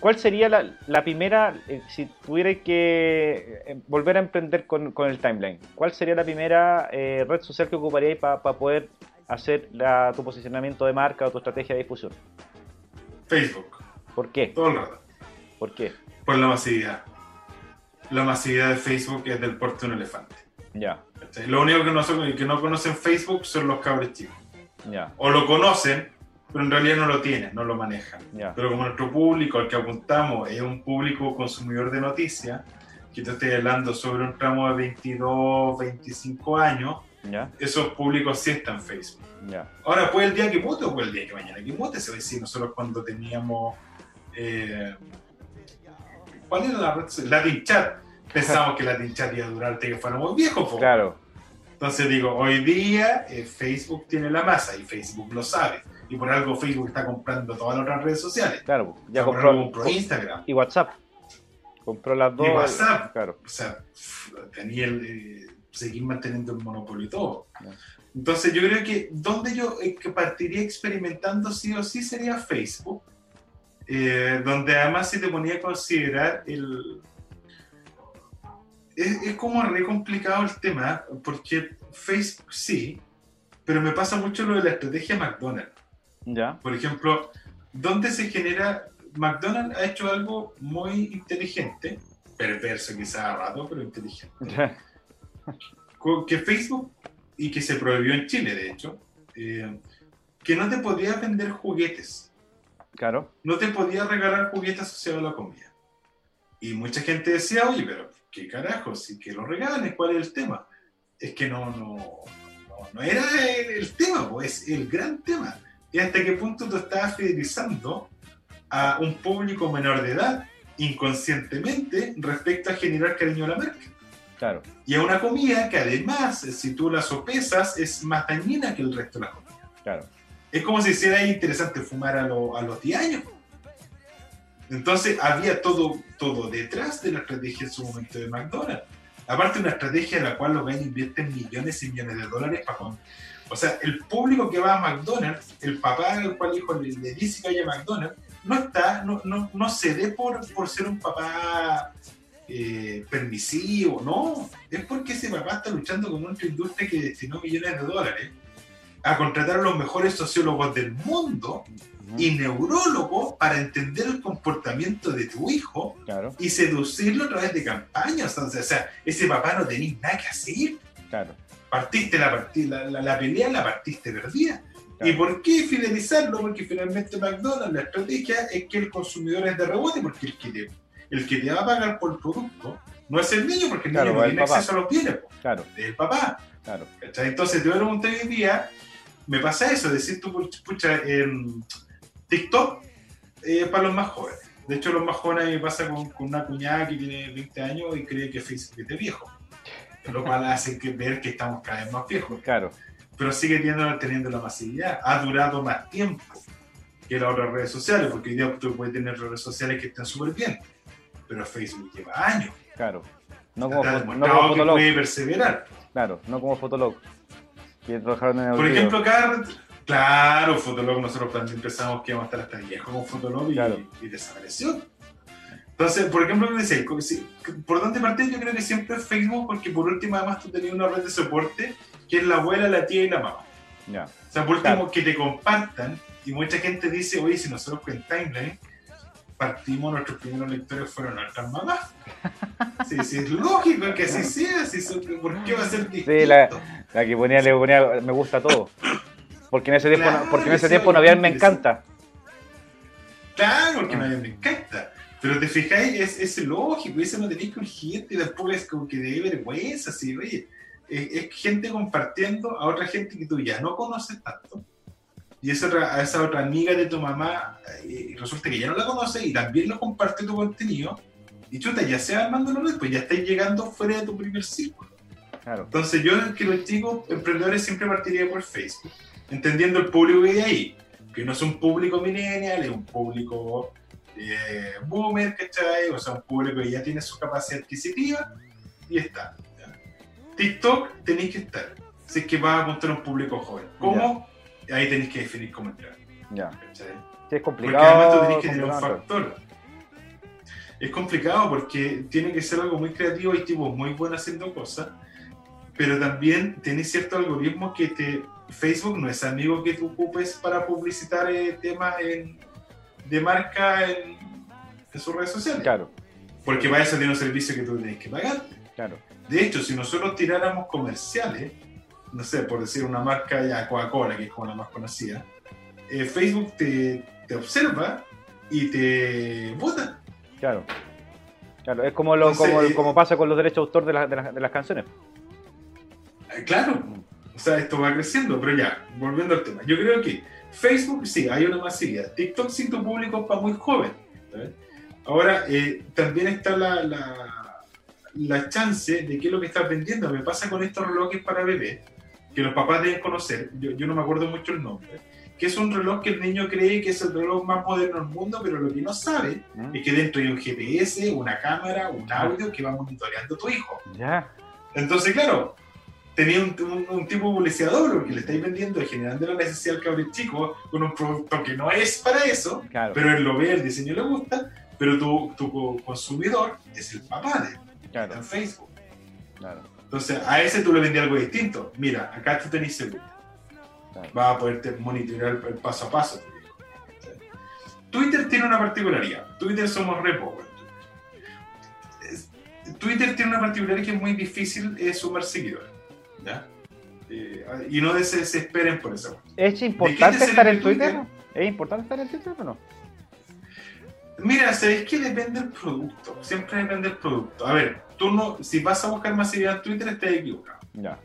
¿cuál sería la, la primera, eh, si tuviera que eh, volver a emprender con, con el timeline, cuál sería la primera eh, red social que ocuparíais para poder hacer la- tu posicionamiento de marca o tu estrategia de difusión? Facebook, ¿Por qué? todo el rato, ¿Por qué? por la masividad. La masividad de Facebook es del porte de un elefante. Ya. Lo único que no, son- que no conocen Facebook son los cabros chicos. ya, O lo conocen, pero en realidad no lo tienen, no lo manejan. ya. Pero como nuestro público al que apuntamos es un público consumidor de noticias, que te estoy hablando sobre un tramo de 22, 25 años, Ya, esos públicos sí están en Facebook. ya, Ahora, puede el día que vote o puede el día que mañana que vote, se va a decir, nosotros cuando teníamos... eh, ¿Cuál era la red? social? Latin Chat. Pensamos que Latin Chat iba a durar hasta que fuéramos viejos. po. claro, Entonces digo, hoy día eh, Facebook tiene la masa y Facebook lo sabe. Y por algo Facebook está comprando todas las otras redes sociales. Claro, ya compró, algo compró Instagram. y WhatsApp. Compró las dos. WhatsApp. Claro. O sea, tenía el, eh, seguir manteniendo el monopolio y todo. Entonces yo creo que donde yo eh, que partiría experimentando sí o sí sería Facebook, eh, donde además se te ponía a considerar el... Es, es como re complicado el tema, porque Facebook sí, pero me pasa mucho lo de la estrategia McDonald's. Ya. Por ejemplo, ¿dónde se genera? McDonald's ha hecho algo muy inteligente, perverso quizás a rato, pero inteligente. Que Facebook, y que se prohibió en Chile de hecho, eh, que no te podías vender juguetes, claro. no te podías regalar juguetes asociados a la comida. Y mucha gente decía, oye, pero qué carajo, si que lo regales, ¿cuál es el tema? Es que no, no, no, no era el, el tema, pues es el gran tema. Y hasta qué punto tú estabas fidelizando a un público menor de edad inconscientemente respecto a generar cariño a la marca. Claro. Y a una comida que además, si tú la sopesas, es más dañina que el resto de la comida. Claro. Es como si hiciera interesante fumar a, lo- a los 10 años. Entonces había todo, todo detrás de la estrategia en su momento de McDonald's. Aparte una estrategia en la cual los ven invierten millones y millones de dólares para comer. O sea, el público que va a McDonald's, el papá al cual hijo le, le dice que vaya a McDonald's, no está, no, no, no se dé por, por ser un papá eh, permisivo, no. Es porque ese papá está luchando con otra industria que destinó millones de dólares a contratar a los mejores sociólogos del mundo y neurólogos para entender el comportamiento de tu hijo Claro. y seducirlo a través de campañas. Entonces, o sea, ese papá no tenía nada que hacer. Claro. Partiste la, la, la, la pelea, la partiste perdida. Claro. ¿Y por qué fidelizarlo? Porque finalmente McDonald's, la estrategia es que el consumidor es de rebote, porque el que te, el que te va a pagar por el producto no es el niño, porque el Claro, niño no tiene papá. acceso a los bienes, po, Claro. es el papá. Claro. Entonces, te voy a preguntar hoy día, me pasa eso, decir tú, puch- pucha, en TikTok eh, para los más jóvenes. De hecho, los más jóvenes me pasa con, con una cuñada que tiene 20 años y cree que Facebook es de viejo. Lo cual hace que ver que estamos cada vez más viejos. Claro. Pero sigue teniendo, teniendo la masividad. Ha durado más tiempo que las otras redes sociales, porque hoy día tú puedes tener redes sociales que están súper bien. Pero Facebook lleva años. Claro. No como, no como que Fotolog. puede perseverar. Claro, no como Fotolog. Que trabajaron en el Por ejemplo, cada... Claro, Fotolog, nosotros también pensamos que íbamos a estar hasta viejo con Fotolog y, Claro. y desapareció. Entonces, por ejemplo, me decía, ¿por dónde partir? Yo creo que siempre es Facebook, porque por último, además, tú tenías una red de soporte que es la abuela, la tía y la mamá. Ya. O sea, por último, Claro. que te compartan. Y mucha gente dice, oye, si nosotros con Timeline partimos, nuestros primeros lectores fueron nuestras mamás. Sí, sí, es lógico que así sea. Son- ¿Por qué va a ser distinto? la- La que ponía, le ponía me gusta todo. Porque en ese tiempo, no- porque en ese sí, tiempo no había me encanta. Claro, porque no me encanta. Pero te fijáis, es, es lógico, y eso no tenéis que urgirte, y después es como que de vergüenza, así, oye. Es, es gente compartiendo a otra gente que tú ya no conoces tanto. Y esa otra, a esa otra amiga de tu mamá, eh, resulta que ya no la conoces y también lo comparte tu contenido. Y chuta, ya sea armando red, pues ya estáis llegando fuera de tu primer círculo. Claro. Entonces yo que los chicos emprendedores siempre partiría por Facebook, entendiendo el público que hay ahí, que no es un público millennial, es un público eh, boomer, ¿cachai? O sea, un público que ya tiene su capacidad adquisitiva y está. ¿ya? TikTok tenéis que estar, si es que vas a apuntar a un público joven. ¿Cómo? Ahí tenéis que definir cómo entrar, Ya. ¿cachai? Sí, es Porque además tú complicado. tenés que tener un complicado. factor. Es complicado porque tiene que ser algo muy creativo y tipos muy buenos haciendo cosas, pero también tenés ciertos algoritmos que te. Facebook no es amigo que tú ocupes para publicitar eh, temas en- de marca en, en sus redes sociales. Claro, Porque para eso tiene un servicio que tú tienes que pagar. claro. De hecho, si nosotros tiráramos comerciales, no sé, por decir una marca ya Coca-Cola, que es como la más conocida, eh, Facebook te, te observa y te vota. Claro. Claro, es como, lo, Entonces, como, eh, como pasa con los derechos de autor de, la- de las- de las canciones. Eh, Claro, o sea, esto va creciendo, pero ya, volviendo al tema. Yo creo que Facebook sí, hay una masividad. TikTok sí, tu público para muy joven. ¿sabes? Ahora, eh, también está la, la, la chance de qué es lo que estás vendiendo. Me pasa con estos relojes para bebés, que los papás deben conocer, yo, yo no me acuerdo mucho el nombre, que es un reloj que el niño cree que es el reloj más moderno del mundo, pero lo que no sabe ¿Mm? es que dentro hay un GPS, una cámara, un audio que va monitoreando a tu hijo. Ya. Entonces, claro, tenía un, un, un tipo publicidador porque le estáis vendiendo generando la necesidad al cabrón chico con un producto que no es para eso, Claro. pero él lo ve, el diseño le gusta, pero tu, tu co- consumidor es el papá de él, Claro. en Facebook. Claro. Entonces, a ese tú le vendías algo distinto. Mira, acá tú tenés seguro. Claro. Vas a poderte monitorear el, paso a paso. Twitter tiene una particularidad. Twitter somos re poco. Es- Twitter tiene una particularidad que es muy difícil eh, sumar seguidores. ¿ya? Eh, y no se desesperen por eso. ¿Es importante te estar en Twitter? Twitter? ¿Es importante estar en Twitter o no? Mira, ¿sabes qué? Depende del producto. Siempre depende del producto. A ver, tú no, si vas a buscar masividad en Twitter, estás equivocado. Ya.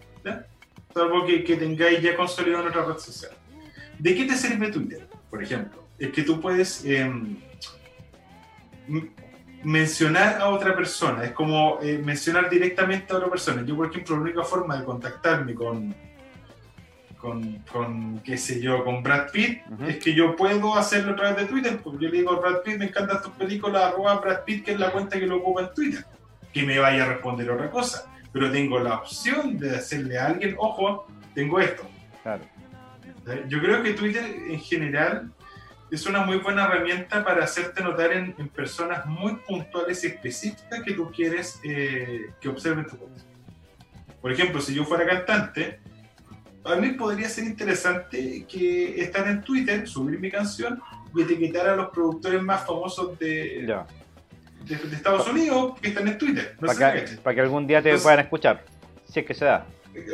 salvo que, que tengáis ya consolidado en otra red social. ¿De qué te sirve Twitter? Por ejemplo, es que tú puedes em, mencionar a otra persona, es como eh, mencionar directamente a otra persona. Yo, por ejemplo, la única forma de contactarme con, con, con qué sé yo, con Brad Pitt, Ujú. es que yo puedo hacerlo a través de Twitter, porque yo le digo a Brad Pitt, me encantan tus películas, arroba Brad Pitt, que es la cuenta que lo ocupa en Twitter, que me vaya a responder otra cosa. Pero tengo la opción de decirle a alguien, ojo, tengo esto. Claro. Yo creo que Twitter en general es una muy buena herramienta para hacerte notar en, en personas muy puntuales y específicas que tú quieres eh, que observen tu post. Por ejemplo, si yo fuera cantante, a mí podría ser interesante que estar en Twitter, subir mi canción y etiquetar a los productores más famosos de, Ya. de- de Estados Unidos que están en Twitter. No Para que, ¿cachai? para que algún día te Entonces- puedan escuchar. Si es que se da.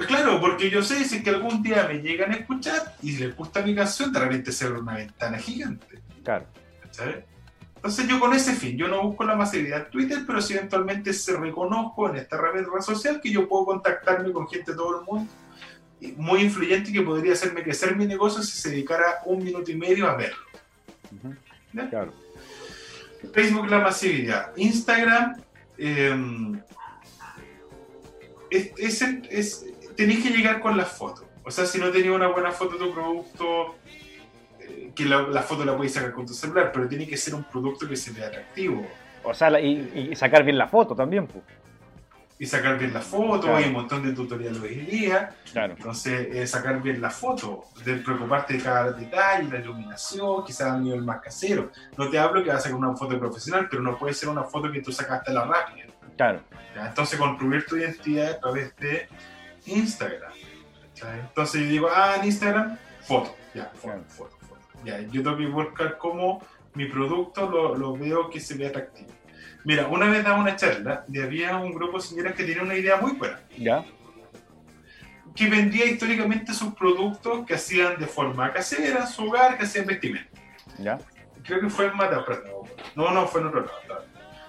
Claro, porque yo sé si es que algún día me llegan a escuchar y les gusta mi canción, de repente se abre una ventana gigante. Claro. ¿sabes? Entonces yo con ese fin, yo no busco la masividad en Twitter, pero si eventualmente se reconozco en esta red social que yo puedo contactarme con gente de todo el mundo muy influyente y que podría hacerme crecer mi negocio si se dedicara un minuto y medio a verlo. Claro. Facebook la masividad. Instagram eh, es, es, es- tenéis que llegar con las fotos. O sea, si no tenías una buena foto de tu producto, eh, que la, la foto la podéis sacar con tu celular, pero tiene que ser un producto que se vea atractivo. O sea, la- y, y sacar bien la foto también, pues. Y sacar bien la foto, Claro. hay un montón de tutoriales hoy en día. Claro. Entonces, eh, sacar bien la foto, de preocuparte de cada detalle, la iluminación, quizás a un nivel más casero. No te hablo que vas a sacar una foto profesional, pero no puede ser una foto que tú sacaste a la rápida. Claro. ¿ya? Entonces, construir tu identidad a través de Instagram. Entonces, yo digo, ah, en Instagram, foto, ya, foto, Claro. foto, foto. Ya, yo tengo que buscar cómo mi producto lo, lo veo que se ve atractivo. Mira, una vez daba una charla y había un grupo de señoras que tenía una idea muy buena, Ya. que vendía históricamente sus productos que hacían de forma casera, su hogar, que hacían vestimenta. Ya. Creo que fue en Mata, pero no, no, fue en otro lado.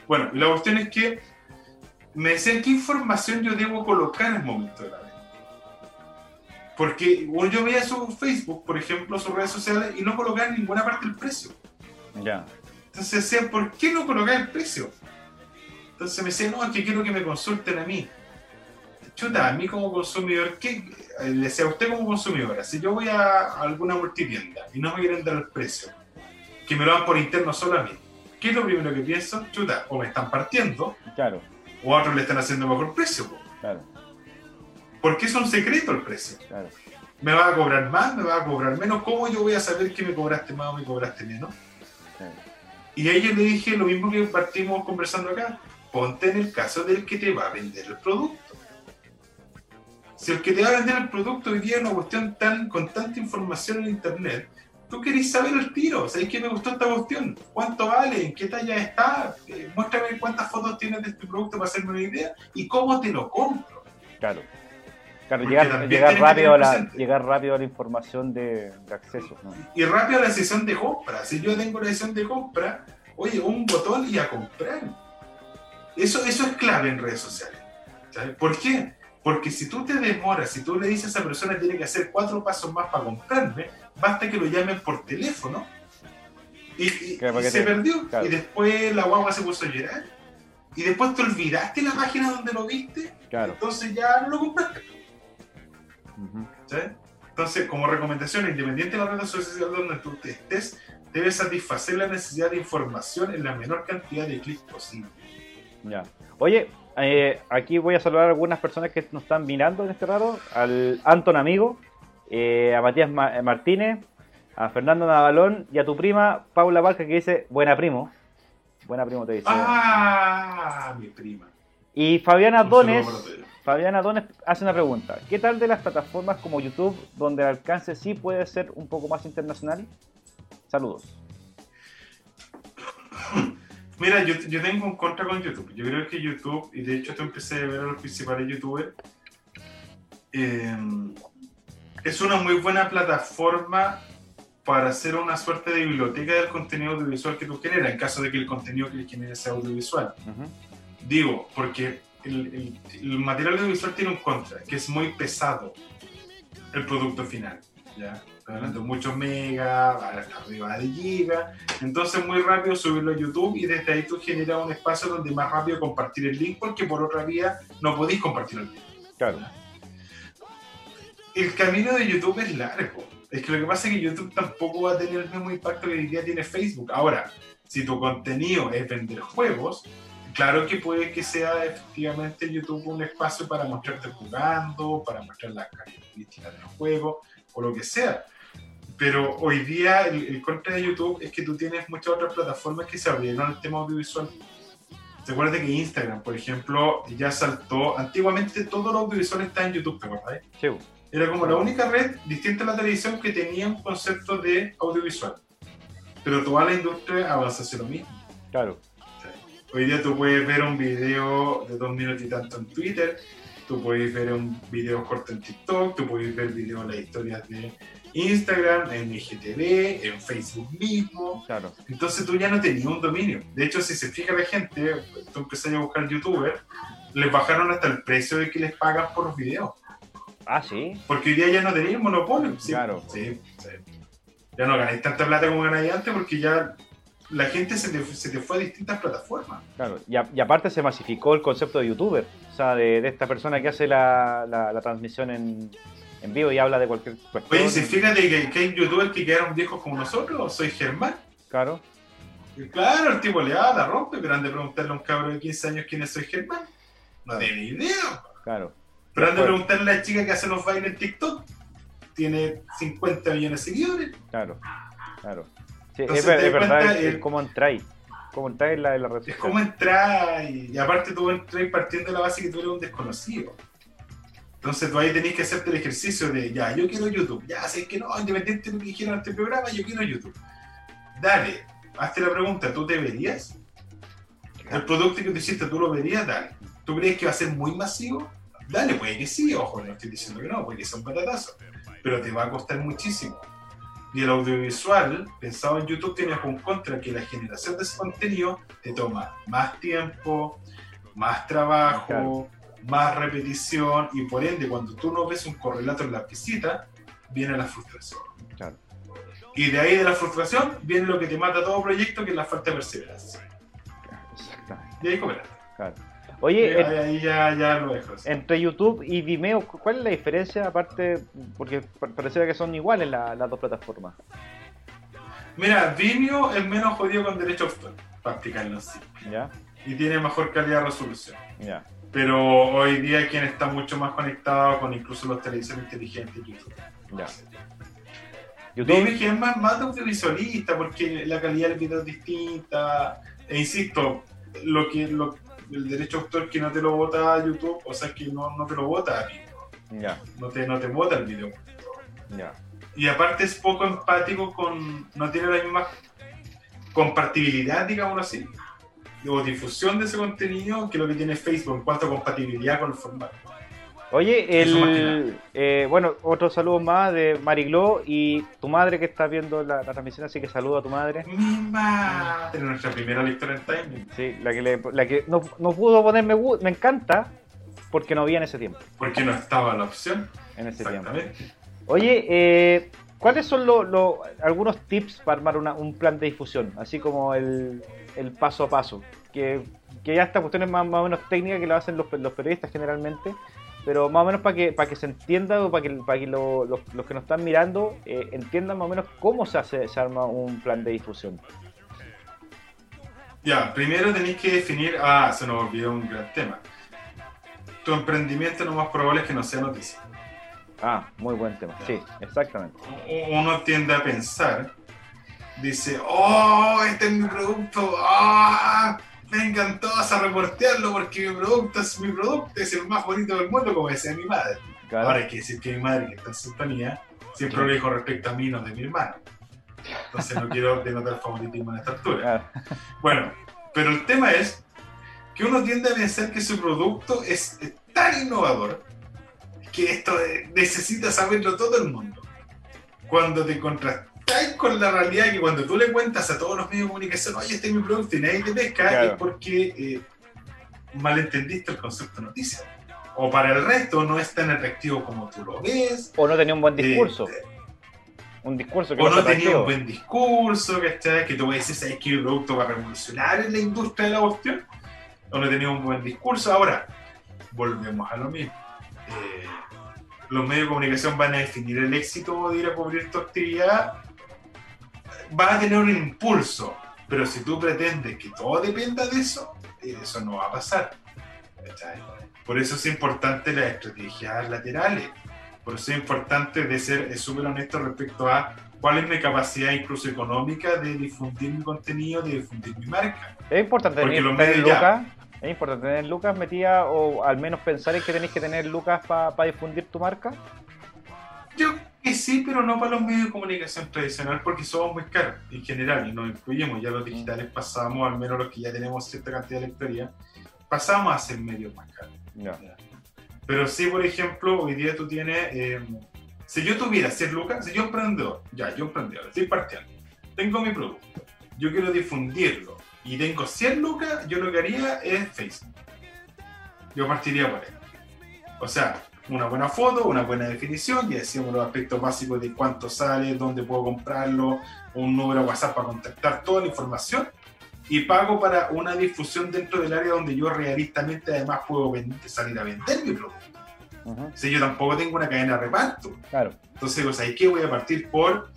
Bueno, la cuestión es que me decían qué información yo debo colocar en el momento de la venta. Porque bueno, yo veía su Facebook, por ejemplo, sus redes sociales, y no colocaba en ninguna parte el precio. Ya. Entonces decían, ¿por qué no colocar el precio? Entonces me decían, no, es que quiero que me consulten a mí. Chuta, a mí como consumidor, ¿qué? Le decía a usted como consumidora, si yo voy a alguna multitienda y no me quieren dar el precio, que me lo dan por interno solo a mí, ¿qué es lo primero que pienso? Chuta, o me están partiendo, Claro. o a otros le están haciendo mejor precio. po. Claro. Porque es un secreto el precio. Claro. ¿Me va a cobrar más? ¿Me va a cobrar menos? ¿Cómo yo voy a saber que me cobraste más o me cobraste menos? claro. Y a ella le dije lo mismo que partimos conversando acá. Ponte en el caso del que te va a vender el producto. Si el que te va a vender el producto hoy día es una cuestión tan, con tanta información en internet, tú querés saber el tiro. ¿Sabes qué me gustó esta cuestión? ¿Cuánto vale? ¿En qué talla está? Eh, muéstrame cuántas fotos tienes de este producto para hacerme una idea y cómo te lo compro. Claro. Claro, llegar, rápido a la, llegar rápido a la información de, de acceso. ¿no? Y rápido a la decisión de compra. Si yo tengo la decisión de compra, oye, un botón y a comprar. Eso, eso es clave en redes sociales. ¿sabes? ¿Por qué? Porque si tú te demoras, si tú le dices a esa persona que tiene que hacer cuatro pasos más para comprarme, basta que lo llamen por teléfono. Y, y- Claro, y porque se te- perdió. claro. Y después la guagua se puso a llorar. Y después te olvidaste la página donde lo viste. Claro. Entonces ya no lo compraste. Entonces, como recomendación, independiente de la red social donde tú estés, debes satisfacer la necesidad de información en la menor cantidad de clics posible. Ya. Oye, eh, aquí voy a saludar a algunas personas que nos están mirando en este rato. Al Anton Amigo, eh, a Matías Ma- Martínez, a Fernando Navalón y a tu prima Paula Barca que dice, buena primo. Buena primo te dice. ¡Ah! Mi prima. Y Fabiana Dones. Fabiana Dones hace una pregunta. ¿Qué tal de las plataformas como YouTube donde el alcance sí puede ser un poco más internacional? Saludos. Mira, yo, yo tengo un contra con YouTube. Yo creo que YouTube, y de hecho yo empecé a ver a los principales youtubers, eh, es una muy buena plataforma para hacer una suerte de biblioteca del contenido audiovisual que tú generas, en caso de que el contenido que generes sea audiovisual. Ujú. Digo, porque el, el- el material audiovisual tiene un contra, que es muy pesado el producto final. ¿ya? Hablando de muchos megas, hasta arriba de gigas. Entonces, muy rápido subirlo a YouTube y desde ahí tú generas un espacio donde más rápido compartir el link, porque por otra vía no podéis compartir el link. Claro. El camino de YouTube es largo. Es que lo que pasa es que YouTube tampoco va a tener el mismo impacto que hoy día tiene Facebook. Ahora, si tu contenido es vender juegos, claro que puede que sea efectivamente YouTube un espacio para mostrarte jugando, para mostrar las características del juego o lo que sea. Pero hoy día el, el contra de YouTube es que tú tienes muchas otras plataformas que se abrieron al tema audiovisual. ¿Te acuerdas que Instagram, por ejemplo, ya saltó? Antiguamente todo lo audiovisual estaba en YouTube, ¿te acuerdas? Sí. Era como la única red distinta a la televisión que tenía un concepto de audiovisual. Pero toda la industria avanza hacia lo mismo. Claro. Hoy día tú puedes ver un video de dos minutos y tanto en Twitter, tú puedes ver un video corto en TikTok, tú puedes ver videos de las historias de Instagram, en IGTV, en Facebook mismo. Claro. Entonces tú ya no tenías un dominio. De hecho, si se fija la gente, tú empezás a buscar youtubers, les bajaron hasta el precio de que les pagan por los videos. Ah, sí. Porque hoy día ya no tenéis monopolio. Sí, Claro. Sí, sí. Ya no ganáis tanta plata como ganáis antes porque ya la gente se te, se te fue a distintas plataformas. Claro, y, a- y aparte se masificó el concepto de youtuber, o sea, de, de esta persona que hace la, la- la transmisión en, en vivo y habla de cualquier cuestión. Oye, si fíjate que, que hay youtubers que quedaron viejos como nosotros, soy Germán. Claro, Y claro, el tipo le da, la rompe, pero han de preguntarle a un cabro de 15 años quién es soy Germán. No tiene idea. claro. Pero han de Bueno. preguntarle a la chica que hace los bailes en TikTok. Tiene 50 millones de seguidores. Claro, claro. Sí, Entonces, es, es verdad, es, como entráis, como entráis en la, en la red Es como entrar y, aparte tú entras partiendo de la base que tú eres un desconocido. Entonces tú ahí tenés que hacerte el ejercicio de, ya, yo quiero YouTube. Ya, sé que no, independiente de lo que dijeron en este programa, yo quiero YouTube. Dale, hazte la pregunta, ¿tú te verías? El producto que tú hiciste, ¿tú lo verías? Dale. ¿Tú crees que va a ser muy masivo? Dale, puede que sí, ojo, no estoy diciendo que no, puede que sea un patatazo. Pero te va a costar muchísimo. Y el audiovisual, pensado en YouTube, tiene un contra que la generación de ese contenido te toma más tiempo, más trabajo, Claro. más repetición, y por ende, cuando tú no ves un correlato en la visita, viene la frustración. Claro. Y de ahí de la frustración viene lo que te mata todo proyecto, que es la falta de perseverancia. Exactamente, Y ahí comerás. claro. Oye, ahí, en- ahí ya, ya lo dejo. entre YouTube y Vimeo, ¿cuál es la diferencia? Aparte, porque pa- pareciera que son iguales la- las dos plataformas. Mira, Vimeo es menos jodido con derecho a autor, para explicarlo así. ¿Ya? Y tiene mejor calidad de resolución. Ya. Pero hoy día quien está mucho más conectado con incluso los televisores inteligentes, YouTube. Ya. Vimeo YouTube, que es más, más de audiovisualista porque la calidad del video es distinta. E insisto, lo que lo- el derecho a autor que no te lo vota a YouTube, o sea que no, no te lo vota a ya, no te, no te vota el video. Y aparte es poco empático con. no tiene la misma compartibilidad, digámoslo así, o difusión de ese contenido que lo que tiene Facebook en cuanto a compatibilidad con el formato. Oye, el, eh, bueno, otro saludo más de Mariglo y tu madre que está viendo la, la transmisión, así que saludo a tu madre. Mi madre, nuestra primera lectora en timing. Sí, la que, le- la que no, no pudo ponerme me encanta porque no había en ese tiempo. Porque no estaba la opción. En ese tiempo. Oye, eh, ¿cuáles son lo- lo- algunos tips para armar una- un plan de difusión? Así como el, el paso a paso. Que, que ya esta cuestión es más, más o menos técnica que lo hacen los, los periodistas generalmente. Pero más o menos para que, para que se entienda o para que, para que lo- los, los que nos están mirando eh, entiendan más o menos cómo se hace, se arma un plan de difusión. Ya, primero tenéis que definir. Ah, se nos olvidó un gran tema. Tu emprendimiento lo más probable es que no sea noticia. Ah, muy buen tema. Sí, exactamente. Uno tiende a pensar, dice, oh, este es mi producto, ah, vengan todos a reportearlo porque mi producto es mi producto, es el más bonito del mundo, como decía mi madre. Claro. Ahora hay que decir que mi madre, que está en sintonía, siempre lo dijo respecto a mí, no de mi hermano. Entonces no quiero denotar favoritismo en esta altura. Claro. Bueno, pero el tema es que uno tiende a pensar que su producto es, tan innovador que esto necesita saberlo todo el mundo. Cuando te con la realidad que cuando tú le cuentas a todos los medios de comunicación, oye, este es mi producto y nadie te pesca, Claro. es porque eh, malentendiste el concepto de noticia. O para el resto no es tan atractivo como tú lo ves. O no tenía un buen eh, discurso. un discurso que o no no tenía un buen discurso, ¿cachai? Que tú me dices, ¿sabes que mi producto va a revolucionar en la industria de la cuestión? O no tenía un buen discurso. Ahora, volvemos a lo mismo. Eh, los medios de comunicación van a definir el éxito de ir a cubrir tu actividad. Va a tener un impulso, pero si tú pretendes que todo dependa de eso, eh, eso no va a pasar. ¿cachai? Por eso es importante las estrategias laterales. Por eso es importante de ser súper honesto respecto a cuál es mi capacidad incluso económica de difundir mi contenido, de difundir mi marca. Es importante Porque tener, tener lucas. Es importante tener lucas metidas o al menos pensar en que tenéis que tener lucas para difundir tu marca. Sí, pero no para los medios de comunicación tradicional porque somos muy caros en general y nos incluimos. Ya los digitales pasamos, al menos los que ya tenemos cierta cantidad de lectoría, pasamos a ser medios más caros. Ya. Pero sí, por ejemplo, hoy día tú tienes. eh, si yo tuviera 100 lucas, si yo emprendedor, ya, yo emprendedor, estoy partiendo, tengo mi producto, yo quiero difundirlo y tengo 100 lucas, yo lo que haría es Facebook. Yo partiría por él. O sea, una buena foto, una buena definición, ya decíamos los aspectos básicos de cuánto sale, dónde puedo comprarlo, un número WhatsApp para contactar toda la información y pago para una difusión dentro del área donde yo realistamente además puedo vender- salir a vender mi producto. Ujú, Si yo tampoco tengo una cadena de reparto. Claro. Entonces, pues ahí que voy a partir por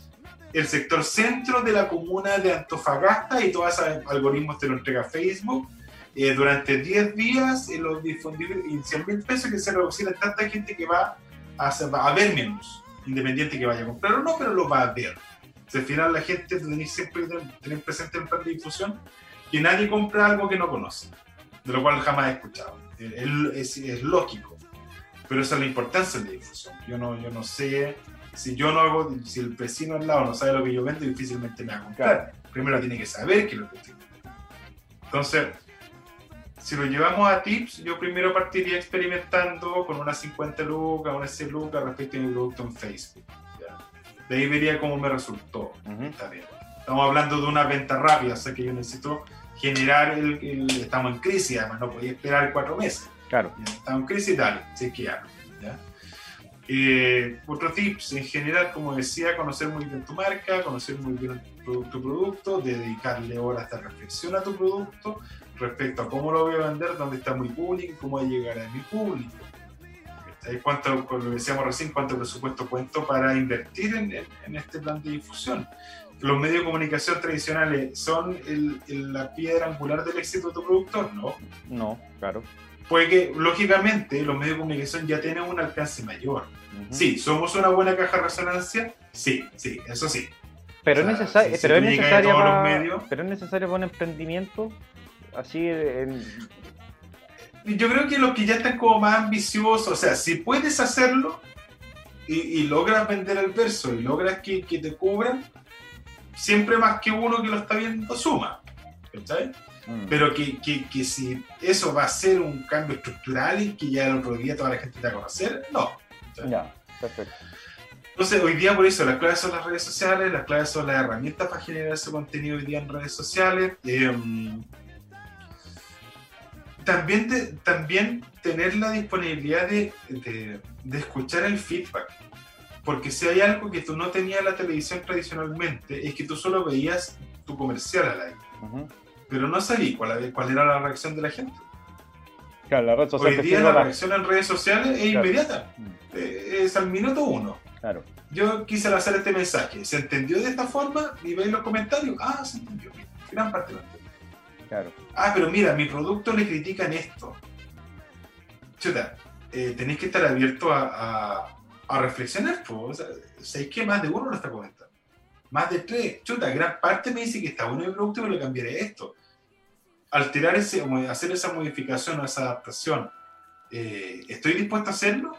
el sector centro de la comuna de Antofagasta y todos esos algoritmos te lo entrega Facebook. Eh, durante 10 días eh, los difundir en 100 mil pesos que se reducir a tanta gente que va a, va a ver menos, independiente que vaya a comprar o no, pero lo va a ver. O sea, al final la gente tenéis siempre tener, presente el plan de difusión que nadie compra algo que no conoce, de lo cual jamás he escuchado. Es, es- es lógico, pero esa es la importancia de la difusión. Yo no, yo no sé si yo no hago, si el vecino al lado no sabe lo que yo vendo, difícilmente me va a comprar. Primero tiene que saber que es lo que vendiendo. Entonces, si lo llevamos a tips, yo primero partiría experimentando con unas 50 lucas, unas 100 lucas respecto a mi producto en Facebook. ¿ya? De ahí vería cómo me resultó. Está bien. Estamos hablando de una venta rápida, o sea que yo necesito generar el, el- estamos en crisis, además no podía esperar cuatro meses. Claro. Ya, Estamos en crisis, dale, chequear. ¿ya? Eh, otro tips, en general, como decía, conocer muy bien tu marca, conocer muy bien tu, tu producto, de dedicarle horas de reflexión a tu producto respecto a cómo lo voy a vender, dónde está mi público cómo va a llegar a mi público. ¿Cuánto, como lo decíamos recién, cuánto presupuesto cuento para invertir en, en- en este plan de difusión? ¿Los medios de comunicación tradicionales son el- el- la piedra angular del éxito de tu producto? No. No, claro. Puede que, lógicamente, los medios de comunicación ya tienen un alcance mayor. Ujú. Sí, ¿somos una buena caja de resonancia? Sí, sí, eso sí. Pero O sea, es necesario, si- pero es necesario todos los pa- medios- pero es necesario para un emprendimiento así en- Yo creo que los que ya están como más ambiciosos, o sea, si puedes hacerlo y, y logras vender el verso y logras que, que te cubran, siempre más que uno que lo está viendo suma. ¿Cachai? Mm. Pero que, que, que si eso va a ser un cambio estructural y que ya el otro día toda la gente te va a conocer, no. Ya, perfecto. Entonces, hoy día por eso las claves son las redes sociales, las claves son las herramientas para generar ese contenido hoy día en redes sociales. Eh, también, de- también tener la disponibilidad de, de- de escuchar el feedback. Porque si hay algo que tú no tenías en la televisión tradicionalmente, es que tú solo veías tu comercial al aire, Ujú. pero no sabías cuál, cuál era la reacción de la gente. Claro, la red social Hoy día la para- reacción en redes sociales es Claro. inmediata. Mm, Eh, Es al minuto uno. Claro, Yo quise lanzar este mensaje. ¿Se entendió de esta forma? Y veis los comentarios. Ah, se entendió. Gran parte lo entendió. Claro. Ah, pero mira, mi producto le critican esto. Chuta, eh, tenéis que estar abierto a, a- a reflexionar. po. O sea, ¿Sabéis que más de uno lo está comentando? Más de tres. Chuta, gran parte me dice que está bueno el producto, pero le cambiaré esto. Alterar ese, hacer esa modificación o esa adaptación. eh, ¿Estoy dispuesto a hacerlo?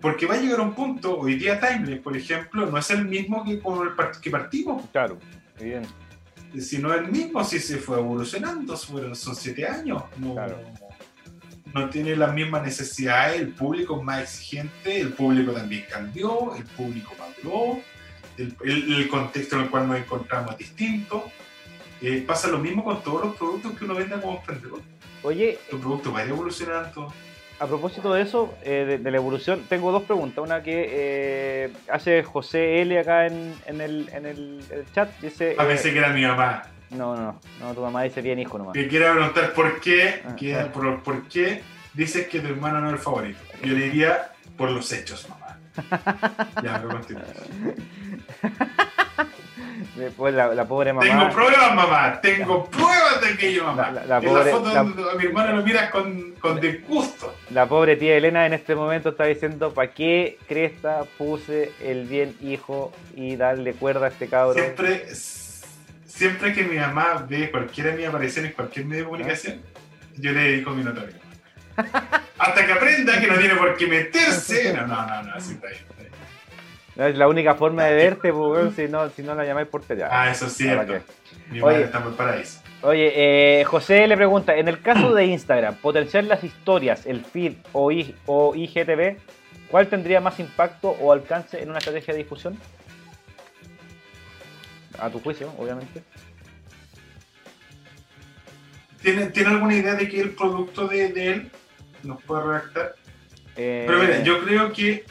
Porque va a llegar un punto, hoy día Timeless, por ejemplo, no es el mismo que con el part- que partimos Claro, bien. Si no es el mismo, si se fue evolucionando, fueron, son siete años. No, Claro. no tiene las mismas necesidades, el público es más exigente, el público también cambió, el público maduró, el, el- el contexto en el cual nos encontramos es distinto. Eh, pasa lo mismo con todos los productos que uno venda como emprendedor. Oye, Tu producto va a ir evolucionando. A propósito de eso, eh, de, de la evolución, tengo dos preguntas. Una que eh, hace José L acá en, en el, en el- el chat. Dice. A eh, pensé que era mi mamá. no, no, no, tu mamá dice bien hijo nomás. Que quiere preguntar por qué, Ah, que- ah. por, por qué dices que tu hermano no es el favorito. Yo le diría por los hechos, mamá. ya, me continúo. Después la, la pobre mamá. Tengo pruebas, mamá. Tengo pruebas de aquello, mamá. La- la- pobre- foto donde a mi hermano lo miras con, con disgusto. La pobre tía Elena en este momento está diciendo, ¿para qué cresta puse el bien hijo y darle cuerda a este cabro? Siempre, siempre que mi mamá ve cualquiera de mis apariciones en cualquier medio de comunicación, yo le dedico mi nota a mi mamá. Hasta que aprenda que no tiene por qué meterse. No, no, no, no, así está bien. No, es la única forma de verte, pues, si no, si no la llamáis por teléfono. Ah, eso es cierto. ¿Para Mi Oye. madre está por el paraíso. Oye, eh, José le pregunta, en el caso de Instagram, potenciar las historias, el feed o, I- o IGTV, ¿cuál tendría más impacto o alcance en una estrategia de difusión? A tu juicio, obviamente. ¿Tiene, ¿Tiene alguna idea de qué el producto de, de él? ¿Nos puede redactar? Eh, Pero mira, yo creo que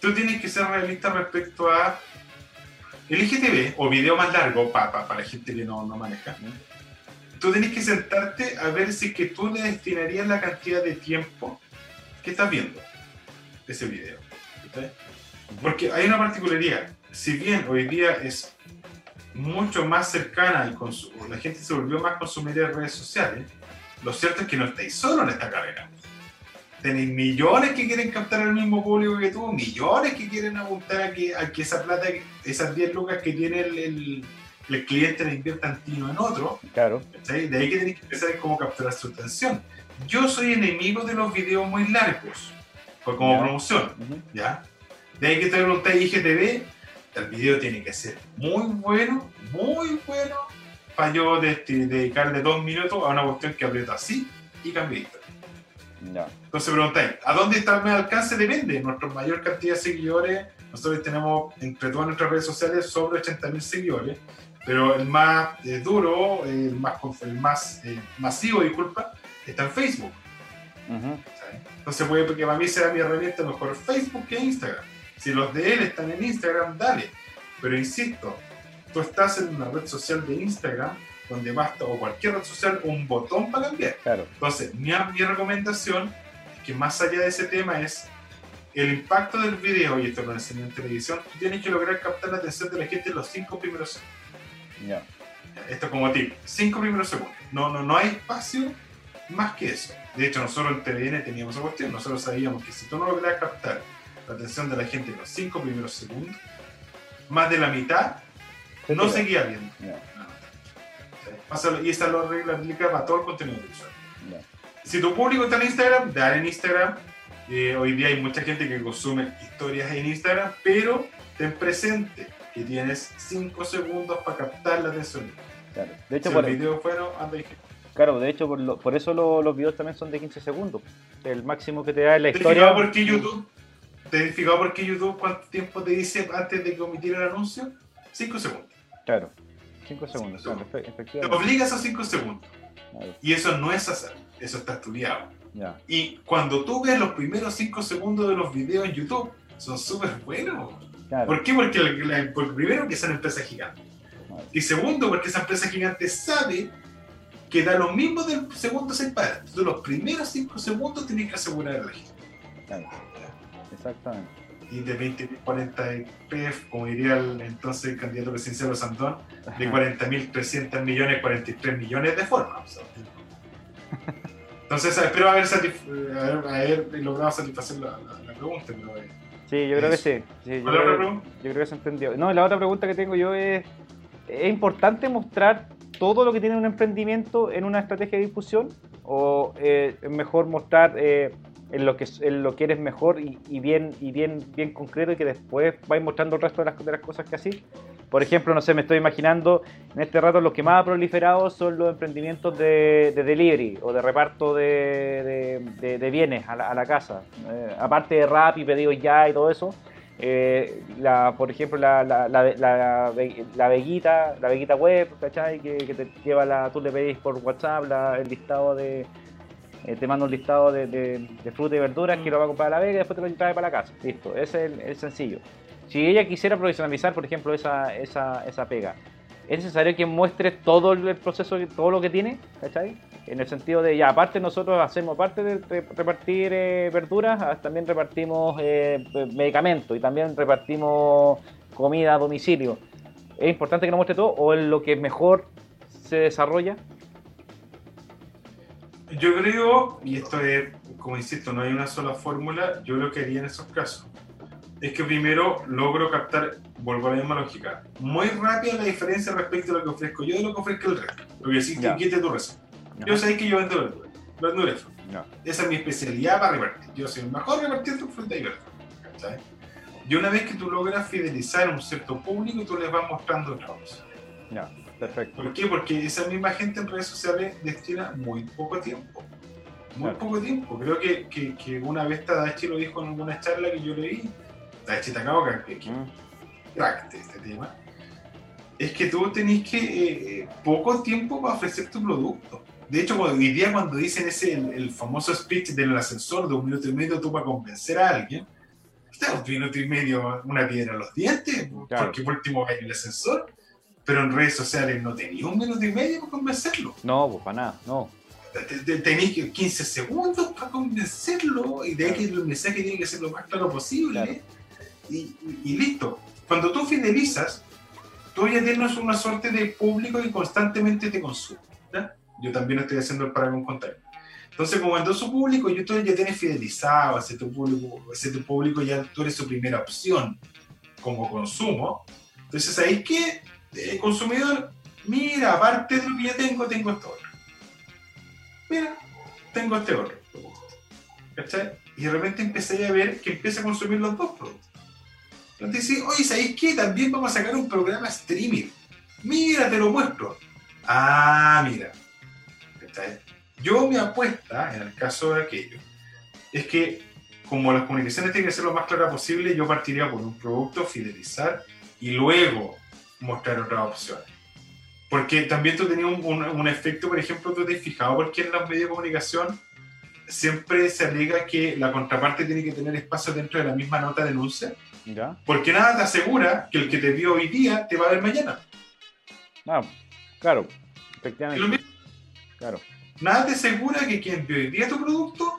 tú tienes que ser realista respecto a el IGTV o video más largo pa- pa- para gente que no, no maneja. Tú tienes que sentarte a ver si que tú le destinarías la cantidad de tiempo que estás viendo ese video. ¿cachai? Porque hay una particularidad. Si bien hoy día es mucho más cercana y consu- la gente se volvió más consumidora de redes sociales, lo cierto es que no estáis solo en esta carrera. Tenéis millones que quieren captar al mismo público que tú, millones que quieren apuntar a que, a que esa plata, esas 10 lucas que tiene el, el- el cliente la invierta en ti, no en otro. Claro. De ahí que tenéis que pensar en cómo capturar su atención. Yo soy enemigo de los videos muy largos, pues como promoción. ¿ya? De ahí que te pregunté IGTV, el video tiene que ser muy bueno, muy bueno, para yo de- de- dedicarle dos minutos a una cuestión que aprieto así y cambio de historia. ya. Entonces preguntáis, ¿a dónde está el alcance? Depende. Nuestra mayor cantidad de seguidores, nosotros tenemos entre todas nuestras redes sociales sobre 80.000 seguidores, pero el más eh, duro, el más, el más eh, masivo, disculpa, está en Facebook. Entonces puede que para mí sea mi herramienta mejor Facebook que Instagram. Si los de él están en Instagram, dale. Pero insisto, tú estás en una red social de Instagram donde basta, o cualquier red social, un botón para cambiar. Claro, Entonces, mi, mi recomendación que más allá de ese tema es el impacto del video, y esto lo enseñé en televisión, tú tienes que lograr captar la atención de la gente en los cinco primeros segundos. ya. Esto como tip, cinco primeros segundos. No, no, no hay espacio más que eso. De hecho, nosotros en TVN teníamos esa cuestión. Nosotros sabíamos que si tú no logras captar la atención de la gente en los cinco primeros segundos, más de la mitad Se no seguía viendo. ¿Sí? Pasa- Y esa es la regla aplica para todo el contenido visual. ya. Si tu público está en Instagram, dale en Instagram. Eh, hoy día hay mucha gente que consume historias en Instagram, pero ten presente que tienes 5 segundos para captar la atención. Claro. De hecho, Si por, el video fuera, anda y claro, de hecho por, lo- por eso lo- los videos también son de 15 segundos. El máximo que te da en la ¿Te historia. fijado por qué YouTube? ¿Te has fijado por qué YouTube cuánto tiempo te dice antes de que omitir el anuncio? 5 segundos. Claro, 5 segundos, Cinco claro, efe- Te efectivamente. obliga a esos 5 segundos. Claro, Y eso no es hacer, eso está estudiado. ya. Y cuando tú ves los primeros 5 segundos de los videos en YouTube, son súper buenos. Claro, ¿Por qué? Porque, la- la- porque primero que son empresas gigantes. Claro. Y segundo, porque esa empresa gigante sabe que da lo mismo del segundo 6 para. Entonces, los primeros 5 segundos tienes que asegurar el registro. Claro. Exactamente. Y de 20 40 PF, como diría el entonces candidato presidencial Santón, de 40.300 millones, 43 millones de formas. Entonces, espero haber, haber, haber logrado satisfacer la, la, pregunta. Pero, eh, sí, yo creo que sí. sí yo, creo, yo, creo, que se entendió. No, la otra pregunta que tengo yo es, ¿es importante mostrar todo lo que tiene un emprendimiento en una estrategia de difusión? ¿O eh, es mejor mostrar eh, en lo que, en lo que eres mejor y, bien, y bien, bien concreto y que después vais mostrando el resto de las, de las cosas que así. Por ejemplo, no sé, me estoy imaginando en este rato los que más ha proliferado son los emprendimientos de, delivery o de reparto de, de, bienes a la, a la casa. Eh, aparte de rap y pedidos ya y todo eso. Eh, la, por ejemplo, la, la, la, la, veguita, la veguita web, ¿cachai? Que, que, te lleva la, tú le pedís por WhatsApp el listado de, eh, te mando un listado de, de, frutas y verduras que lo va a comprar a la vega y después te lo trae para la casa. Listo, ese es el, sencillo. Si ella quisiera profesionalizar, por ejemplo, esa, esa, esa pega, ¿es necesario que muestre todo el proceso, todo lo que tiene? ¿Cachai? En el sentido de, ya, aparte nosotros hacemos parte de repartir eh, verduras, ah, también repartimos eh, medicamentos y también repartimos comida a domicilio. ¿Es importante que no muestre todo o es lo que mejor se desarrolla? Yo creo, y esto es, como insisto, no hay una sola fórmula, yo lo que haría en esos casos es que primero logro captar, vuelvo a la misma lógica, muy rápida la diferencia respecto a lo que ofrezco yo de lo que ofrezco el resto. Lo que decís que quite tu receta. Yo sé que yo vendo verduras, verduras. Esa es mi especialidad para repartir. Yo soy el mejor repartiendo fruta y verdura. Y una vez que tú logras fidelizar a un cierto público, tú les vas mostrando otra cosa. Perfecto. ¿Por qué? Porque esa misma gente en redes sociales destina muy poco tiempo. Muy poco tiempo. Creo que, que, que, una vez Tadachi lo dijo en alguna charla que yo leí, Tadachi Takaoka, que, que mm. crack de este tema, es que tú tenés que eh, poco tiempo para ofrecer tu producto. De hecho, hoy día cuando dicen ese, el, famoso speech del ascensor de un minuto y medio tú para convencer a alguien, está un minuto y medio una piedra en los dientes, porque por último en el ascensor pero en redes sociales no tenía un minuto y medio para convencerlo. No, pues para nada, no. Tenéis 15 segundos para convencerlo y de ahí que el mensaje tiene que ser lo más claro posible. Y, listo. Cuando tú fidelizas, tú ya tienes una suerte de público que constantemente te consume. Yo también estoy haciendo el para contar. Entonces, como en su público, y tú ya tienes fidelizado ese tu público, ese tu público ya tú eres su primera opción como consumo. Entonces, ahí que de consumidor, mira, aparte de lo que ya tengo, tengo esto otro. Mira, tengo este otro. ¿Cachai? Y de repente empecé a ver que empieza a consumir los dos productos. Entonces dice, oye, ¿sabéis qué? También vamos a sacar un programa streaming. Mira, te lo muestro. Ah, mira. Yo mi apuesta, en el caso de aquello, es que como las comunicaciones tienen que ser lo más clara posible, yo partiría por un producto, fidelizar y luego mostrar otras opciones. Porque también tú tenías un, un, efecto, por ejemplo, tú te has fijado porque en los medios de comunicación siempre se alega que la contraparte tiene que tener espacio dentro de la misma nota de denuncia. ¿Ya? Porque nada te asegura que el que te vio hoy día te va a ver mañana. Ah, claro, efectivamente. Claro. Nada te asegura que quien vio hoy día tu producto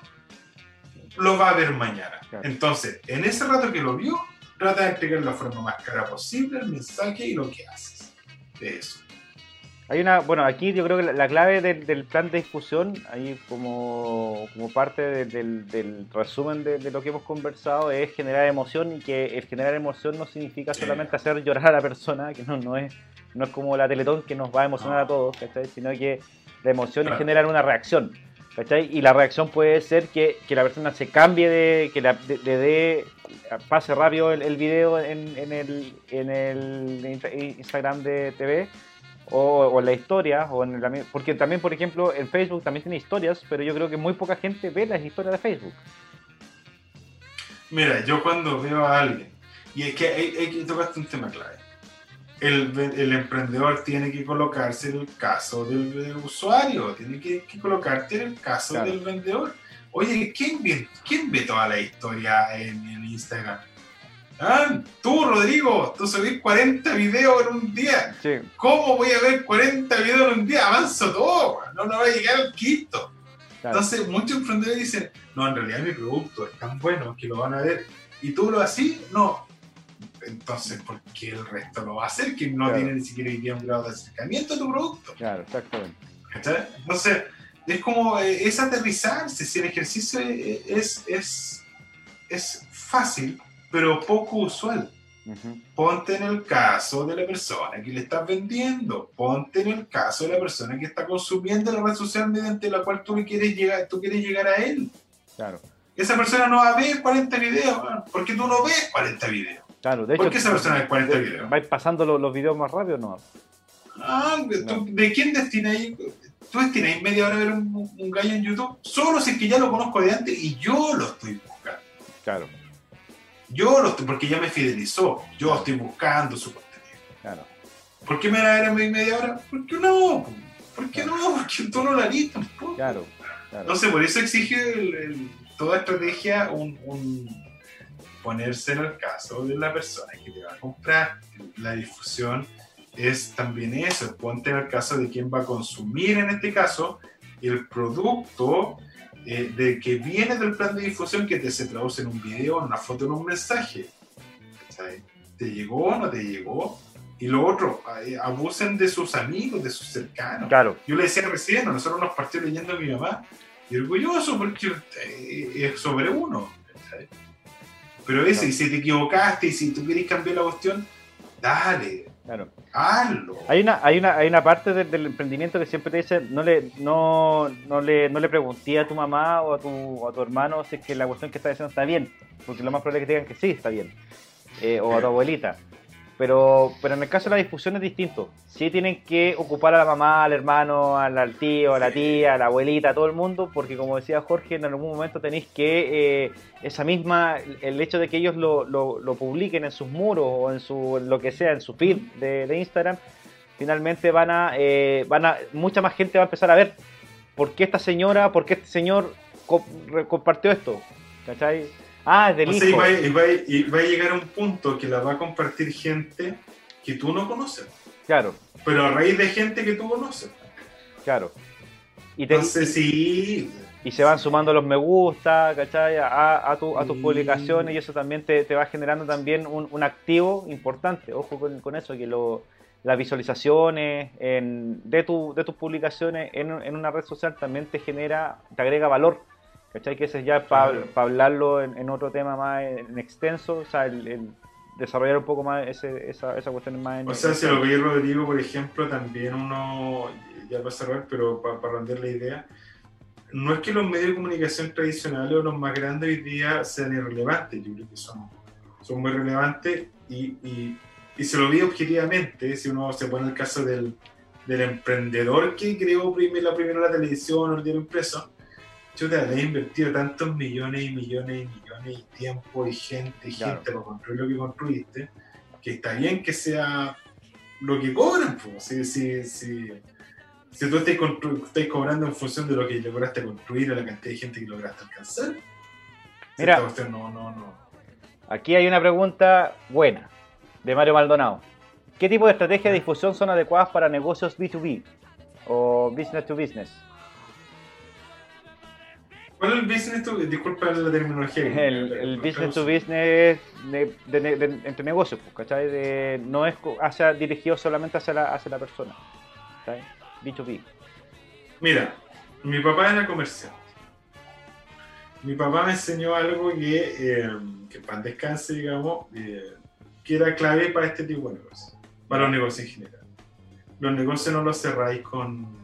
lo va a ver mañana. Entonces, en ese rato que lo vio, trata de entregar la forma más cara posible el mensaje y lo que haces de eso. Hay una, bueno, aquí yo creo que la, clave del, plan de discusión, ahí como, como parte del, resumen de, lo que hemos conversado, es generar emoción y que el generar emoción no significa solamente hacer llorar a la persona, que no, no, es, no es como la Teletón que nos va a emocionar a todos, sino que la emoción es generar una reacción. Y la reacción puede ser que, la persona se cambie de, que le dé, pase rápido el, video en, el, en el Instagram de TV o, en la historia, o en el, porque también, por ejemplo, en Facebook también tiene historias, pero yo creo que muy poca gente ve las historias de Facebook. Mira, yo cuando veo a alguien, y es que hay, hay que tocaste un tema clave el, emprendedor tiene que colocarse en el caso del, usuario, tiene que, colocarte en el caso del vendedor. Oye, ¿quién ve, ¿quién ve toda la historia en, Instagram? Ah, tú, Rodrigo, tú subís 40 videos en un día. Sí, ¿Cómo voy a ver 40 videos en un día? Avanzo todo, no, no va a llegar al quinto. claro. Entonces, muchos emprendedores dicen, no, en realidad mi producto es tan bueno que lo van a ver. Y tú lo así, no. Entonces, ¿por qué el resto lo va a hacer? Que no Claro. tiene ni siquiera día un grado de acercamiento a tu producto. Claro, exactamente. ¿Cachai? Entonces, es como, eh, es aterrizarse. Si el ejercicio es, es, es, es fácil, pero poco usual. Ponte en el caso de la persona que le estás vendiendo. Ponte en el caso de la persona que está consumiendo la red social mediante la cual tú, le quieres, llegar, tú quieres llegar a él. Claro, Esa persona no va a ver 40 videos, weón, porque tú no ves 40 videos. claro. De ¿Por hecho, qué esa persona ve 40 videos? ¿vais pasando los, los videos más rápido o no? Ah, ¿tú- ¿De quién destináis? ¿Tú destináis media hora a ver un, un gallo en YouTube? Solo si es que ya lo conozco de antes y yo lo estoy buscando. Claro, Yo lo estoy, porque ya me fidelizó. Yo estoy buscando su contenido. claro. ¿Por qué me van a ver en media hora? ¿Por qué no? ¿Por qué no? Porque tú no la tampoco. Claro, claro. Entonces, por eso exige el- el- toda estrategia un, un- ponerse en el caso de la persona que te va a comprar. La difusión es también eso, ponte en el caso de quién va a consumir en este caso el producto eh, de que viene del plan de difusión que te se traduce en un video, en una foto, en un mensaje. ¿Cachai? ¿Te llegó o no te llegó? Y lo otro, eh, abusen de sus amigos, de sus cercanos. Claro, Yo le decía recién, nosotros nos partió leyendo a mi mamá, y orgulloso porque es sobre uno. ¿cachai? Pero eso, y si te equivocaste y si tú querés cambiar la cuestión, dale, claro. Hay una, hay una, hay una parte del, del emprendimiento que siempre te dice, no le, no, no le, no le pregunté a tu mamá o a tu, o a tu hermano si es que la cuestión que está diciendo está bien, porque lo más probable es que te digan que sí está bien, eh, o a tu abuelita. Pero, pero en el caso de la discusión es distinto. Sí tienen que ocupar a la mamá, al hermano, al, al tío, a la tía, a la abuelita, a todo el mundo, porque como decía Jorge, en algún momento tenéis que eh, esa misma, el hecho de que ellos lo, lo, lo publiquen en sus muros o en su lo que sea, en su feed de, de Instagram, finalmente van a, eh, van a, mucha más gente va a empezar a ver por qué esta señora, por qué este señor co- compartió esto, ¿cachai? Ah, es del O sea, y hijo. va, y va- y va a llegar a un punto que la va a compartir gente que tú no conoces, Claro, pero a raíz de gente que tú conoces. claro. Y, te- Entonces, sí, y se van sumando los me gusta, ¿cachai? A, a, tu- a tus Sí. publicaciones y eso también te, te va generando también un, un activo importante. Ojo con, con eso, que lo, las visualizaciones en- de, tu, de tus publicaciones en, en una red social también te genera, te agrega valor. ¿Cachai? Que ese es ya para hablarlo en, en otro tema más en, en extenso, o sea, el, el desarrollar un poco más ese, esa, esa cuestión más en O sea, si lo veis Rodrigo, por ejemplo, también uno, ya para cerrar, pero para, para render la idea, no es que los medios de comunicación tradicionales o los más grandes hoy día sean irrelevantes, yo creo que son, son muy relevantes y, y, y se lo vi objetivamente, si uno se pone el caso del, del emprendedor que creó primero, la primera la televisión o el diario impreso, chuta, le he invertido tantos millones y millones y millones y tiempo y gente y Claro. gente para construir lo que construiste, que está bien que sea lo que cobran, pues. Si, si, si, si tú estás, cobrando en función de lo que lograste construir o la cantidad de gente que lograste alcanzar, Mira. esta cuestión no, no, no. Aquí hay una pregunta buena de Mario Maldonado. ¿Qué tipo de estrategia de difusión son adecuadas para negocios B2B o business to business? ¿Cuál es el business to Disculpa la terminología. El, el business to business de, de- de- de- entre negocios, pues, ¿cachai? De- no es hacia, dirigido solamente hacia la, hacia la persona. ¿cachai? B2B. Mira, mi papá era comerciante. Mi papá me enseñó algo que, eh, que para descanse, digamos, eh, que era clave para este tipo de negocios, para los negocios en general. Los negocios no los cerráis con,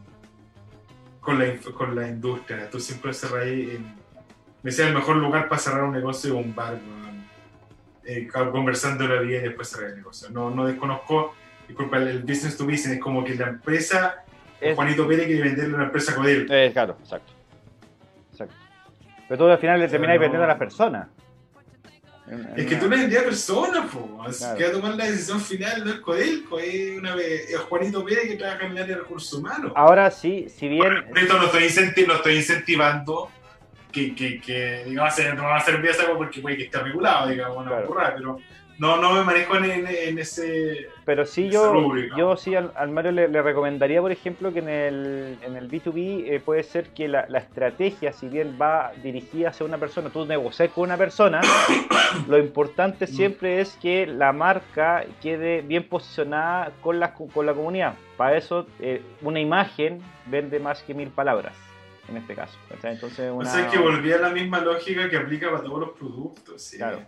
con, la, con la industria, tú siempre cerráis en... Me decía, el mejor lugar para cerrar un negocio es un bar, eh, conversando la vida y después cerrar el negocio. No, no desconozco, disculpa, el, business to business es como que la empresa Es- Juanito Pérez quiere venderle a una empresa Codel. Eh, claro, exacto. exacto. Pero tú al final le terminas no. vendiendo a las personas. En- en Es que una- tú le vendías a personas, po. Así Claro. que va a tomar la decisión final no es Codelco, es, una, es Juanito Pérez que trabaja en el área de recursos humanos. Ahora sí, si bien... Por esto no estoy, incenti- no estoy incentivando que, que, que digamos, no va a hacer pieza porque puede que esté regulado, digamos, una Claro. burrada, pero, no, no me manejo en, en ese. Pero sí, yo, yo sí al, Mario le, recomendaría, por ejemplo, que en el, en el B2B eh, puede ser que la, estrategia, si bien va dirigida hacia una persona, tú negocias con una persona, lo importante mm. siempre es que la marca quede bien posicionada con la, con la comunidad. Para eso, eh, una imagen vende más que mil palabras en este caso. Entonces, una... O sea, que volvía a la misma lógica que aplica para todos los productos. Claro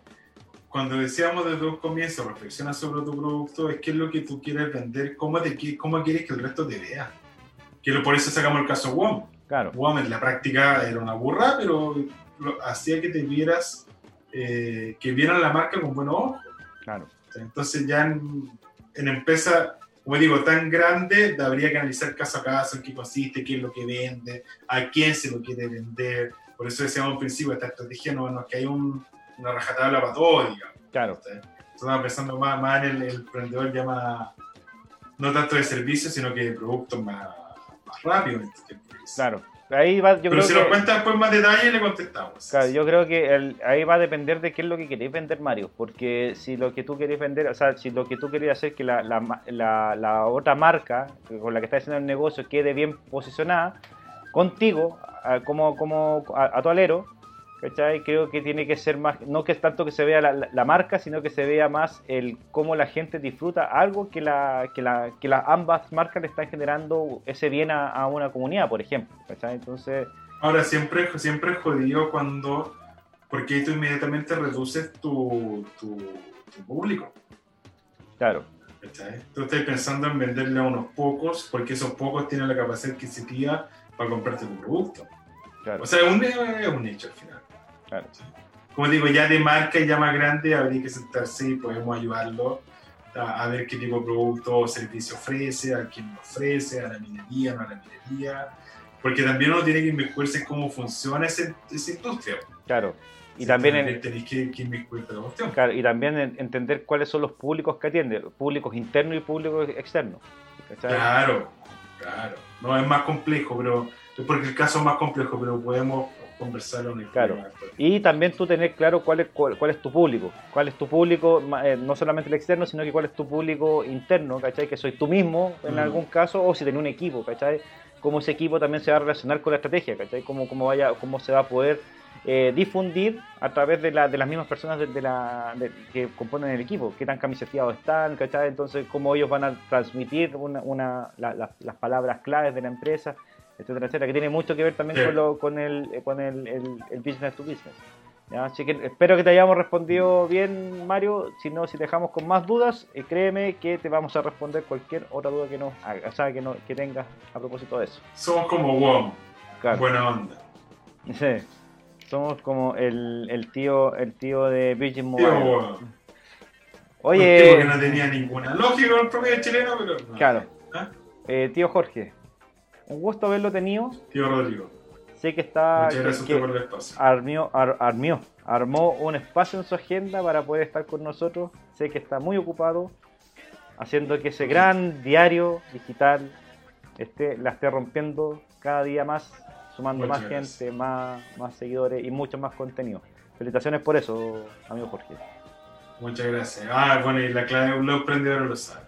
cuando decíamos desde un comienzo, reflexiona sobre tu producto, es qué es lo que tú quieres vender, cómo, te, cómo quieres que el resto te vea. Que por eso sacamos el caso WOM. Claro. WOM en la práctica era una burra, pero hacía que te vieras, eh, que vieran la marca con buenos ojos. Claro. Entonces ya en, en empresa, como digo, tan grande, habría que analizar caso a caso en qué consiste, qué es lo que vende, a quién se lo quiere vender. Por eso decíamos al principio, esta estrategia no, no es que hay un una rajatabla para todo, digamos. Claro. Estaba pensando más, más en el, emprendedor ya más, no tanto de servicios, sino que de productos más, más rápidos. Claro. Ahí va, yo Pero si nos cuenta después más detalles, le contestamos. Claro, yo creo que ahí va a depender de qué es lo que queréis vender, Mario. Porque si lo que tú querés vender, o sea, si lo que tú querías hacer es que la, la, la, la, otra marca con la que estás haciendo el negocio quede bien posicionada contigo, como, como a, a tu alero, ¿cachai? Creo que tiene que ser más, no que es tanto que se vea la, marca, sino que se vea más el cómo la gente disfruta algo que la que la que las ambas marcas le están generando ese bien a, una comunidad, por ejemplo, ¿cachai? Entonces... Ahora, siempre, siempre es jodido cuando, porque tú inmediatamente reduces tu, tu, público. Claro. ¿cachai? Tú estás pensando en venderle a unos pocos, porque esos pocos tienen la capacidad adquisitiva para comprarte tu producto. Claro. O sea, un, es un hecho al final. Como digo, ya de marca ya más grande, habría que sentarse y podemos ayudarlo a, ver qué tipo de producto o servicio ofrece, a quién lo ofrece, a la minería, no a la minería. Porque también uno tiene que inmiscuirse en cómo funciona esa, industria. Claro. Y también, tenéis que, que. Claro, y también entender cuáles son los públicos que atiende, públicos internos y públicos externos. Claro, claro. No es más complejo, pero es porque el caso es más complejo, pero podemos conversarlo en el Claro. Y también tú tener claro cuál es, cuál, es tu público. Cuál es tu público, eh, no solamente el externo, sino que cuál es tu público interno, ¿cachai? Que soy tú mismo en mm. algún caso, o si tenés un equipo, ¿cachai? Cómo ese equipo también se va a relacionar con la estrategia, ¿cachai? Cómo, cómo, vaya, cómo se va a poder eh, difundir a través de, la, de las mismas personas de, la, que componen el equipo, qué tan camiseteados están, ¿cachai? Entonces, cómo ellos van a transmitir una, una las palabras claves de la empresa etcétera, etcétera, que tiene mucho que ver también con, lo, con, el, con el, el, business to business. Así que espero que te hayamos respondido bien, Mario. Si no, si te dejamos con más dudas, eh, créeme que te vamos a responder cualquier otra duda que nos haga, o sea, que, no, que tengas a propósito de eso. Somos como WOM. Buena onda. Sí. Somos como el, el tío el tío de Virgin Mobile. Oye. Un que no tenía ninguna lógica el promedio chileno, pero. Claro. ¿Ah? Eh, tío Jorge, un gusto haberlo tenido. Tío Rodrigo. Sé que está. Muchas gracias que, por el espacio. Armió, armó un espacio en su agenda para poder estar con nosotros. Sé que está muy ocupado haciendo que ese gran diario digital esté, la esté rompiendo cada día más, sumando más gente, más, más seguidores y mucho más contenido. Felicitaciones por eso, amigo Jorge. Muchas gracias. Ah, bueno, y la clave, un emprendedor lo sabe.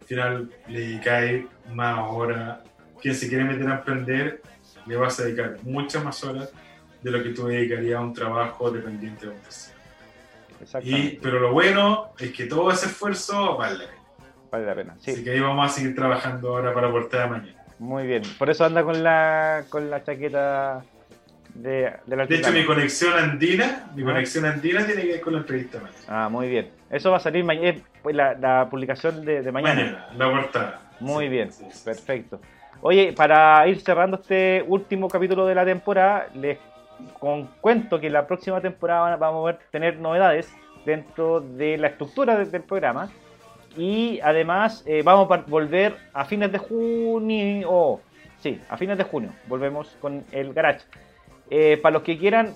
Al final le cae más horas quien se quiere meter a emprender, le vas a dedicar muchas más horas de lo que tú dedicarías a un trabajo dependiente de un tercero. Y, pero lo bueno es que todo ese esfuerzo vale la pena. Vale la pena, sí. Así que ahí vamos a seguir trabajando ahora para portada mañana. Muy bien, por eso anda con la, con la chaqueta de, de la De hecho, mi conexión andina, mi ah. conexión andina tiene que ver con la entrevista mañana. Ah, muy bien. Eso va a salir mañana, la, la publicación de, de mañana. Mañana, la portada. Muy bien, perfecto. Oye, para ir cerrando este último capítulo de la temporada, les cuento que la próxima temporada vamos a tener novedades dentro de la estructura del programa. Y además eh, vamos a volver a fines de junio. Sí, a fines de junio volvemos con el garage. Eh, para los que quieran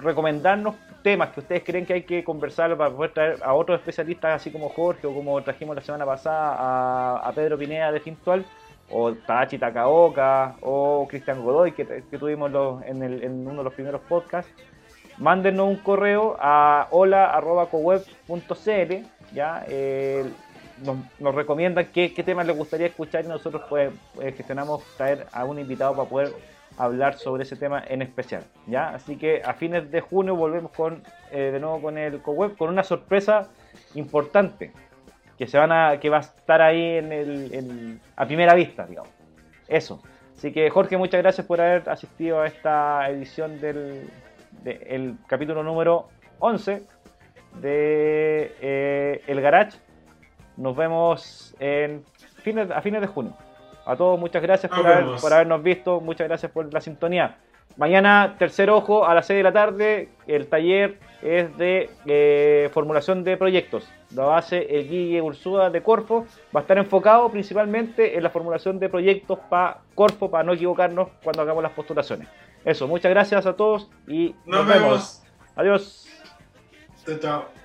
recomendarnos temas que ustedes creen que hay que conversar para poder traer a otros especialistas, así como Jorge o como trajimos la semana pasada a, a Pedro Pineda de Fintual o Tachi Takaoka, o Cristian Godoy, que, tuvimos en, uno de los primeros podcasts. mándenos un correo a hola.coweb.cl, ya, eh, nos, nos recomiendan qué, qué temas les gustaría escuchar y nosotros pues eh, gestionamos traer a un invitado para poder hablar sobre ese tema en especial, ya, así que a fines de junio volvemos con eh, de nuevo con el CoWeb con una sorpresa importante que se van a que va a estar ahí en el en- a primera vista, digamos. Eso. Así que Jorge, muchas gracias por haber asistido a esta edición del de- el capítulo número 11 de eh, El Garage. Nos vemos en fines, a fines de junio. A todos muchas gracias por, haber- por habernos visto, muchas gracias por la sintonía. Mañana, tercer ojo, a las 6 de la tarde, el taller es de eh, formulación de proyectos. Lo hace el Guille Ursúa de Corfo. Va a estar enfocado principalmente en la formulación de proyectos para Corfo, para no equivocarnos cuando hagamos las postulaciones. Eso, muchas gracias a todos y Nos vemos. Adiós. Chao, chao.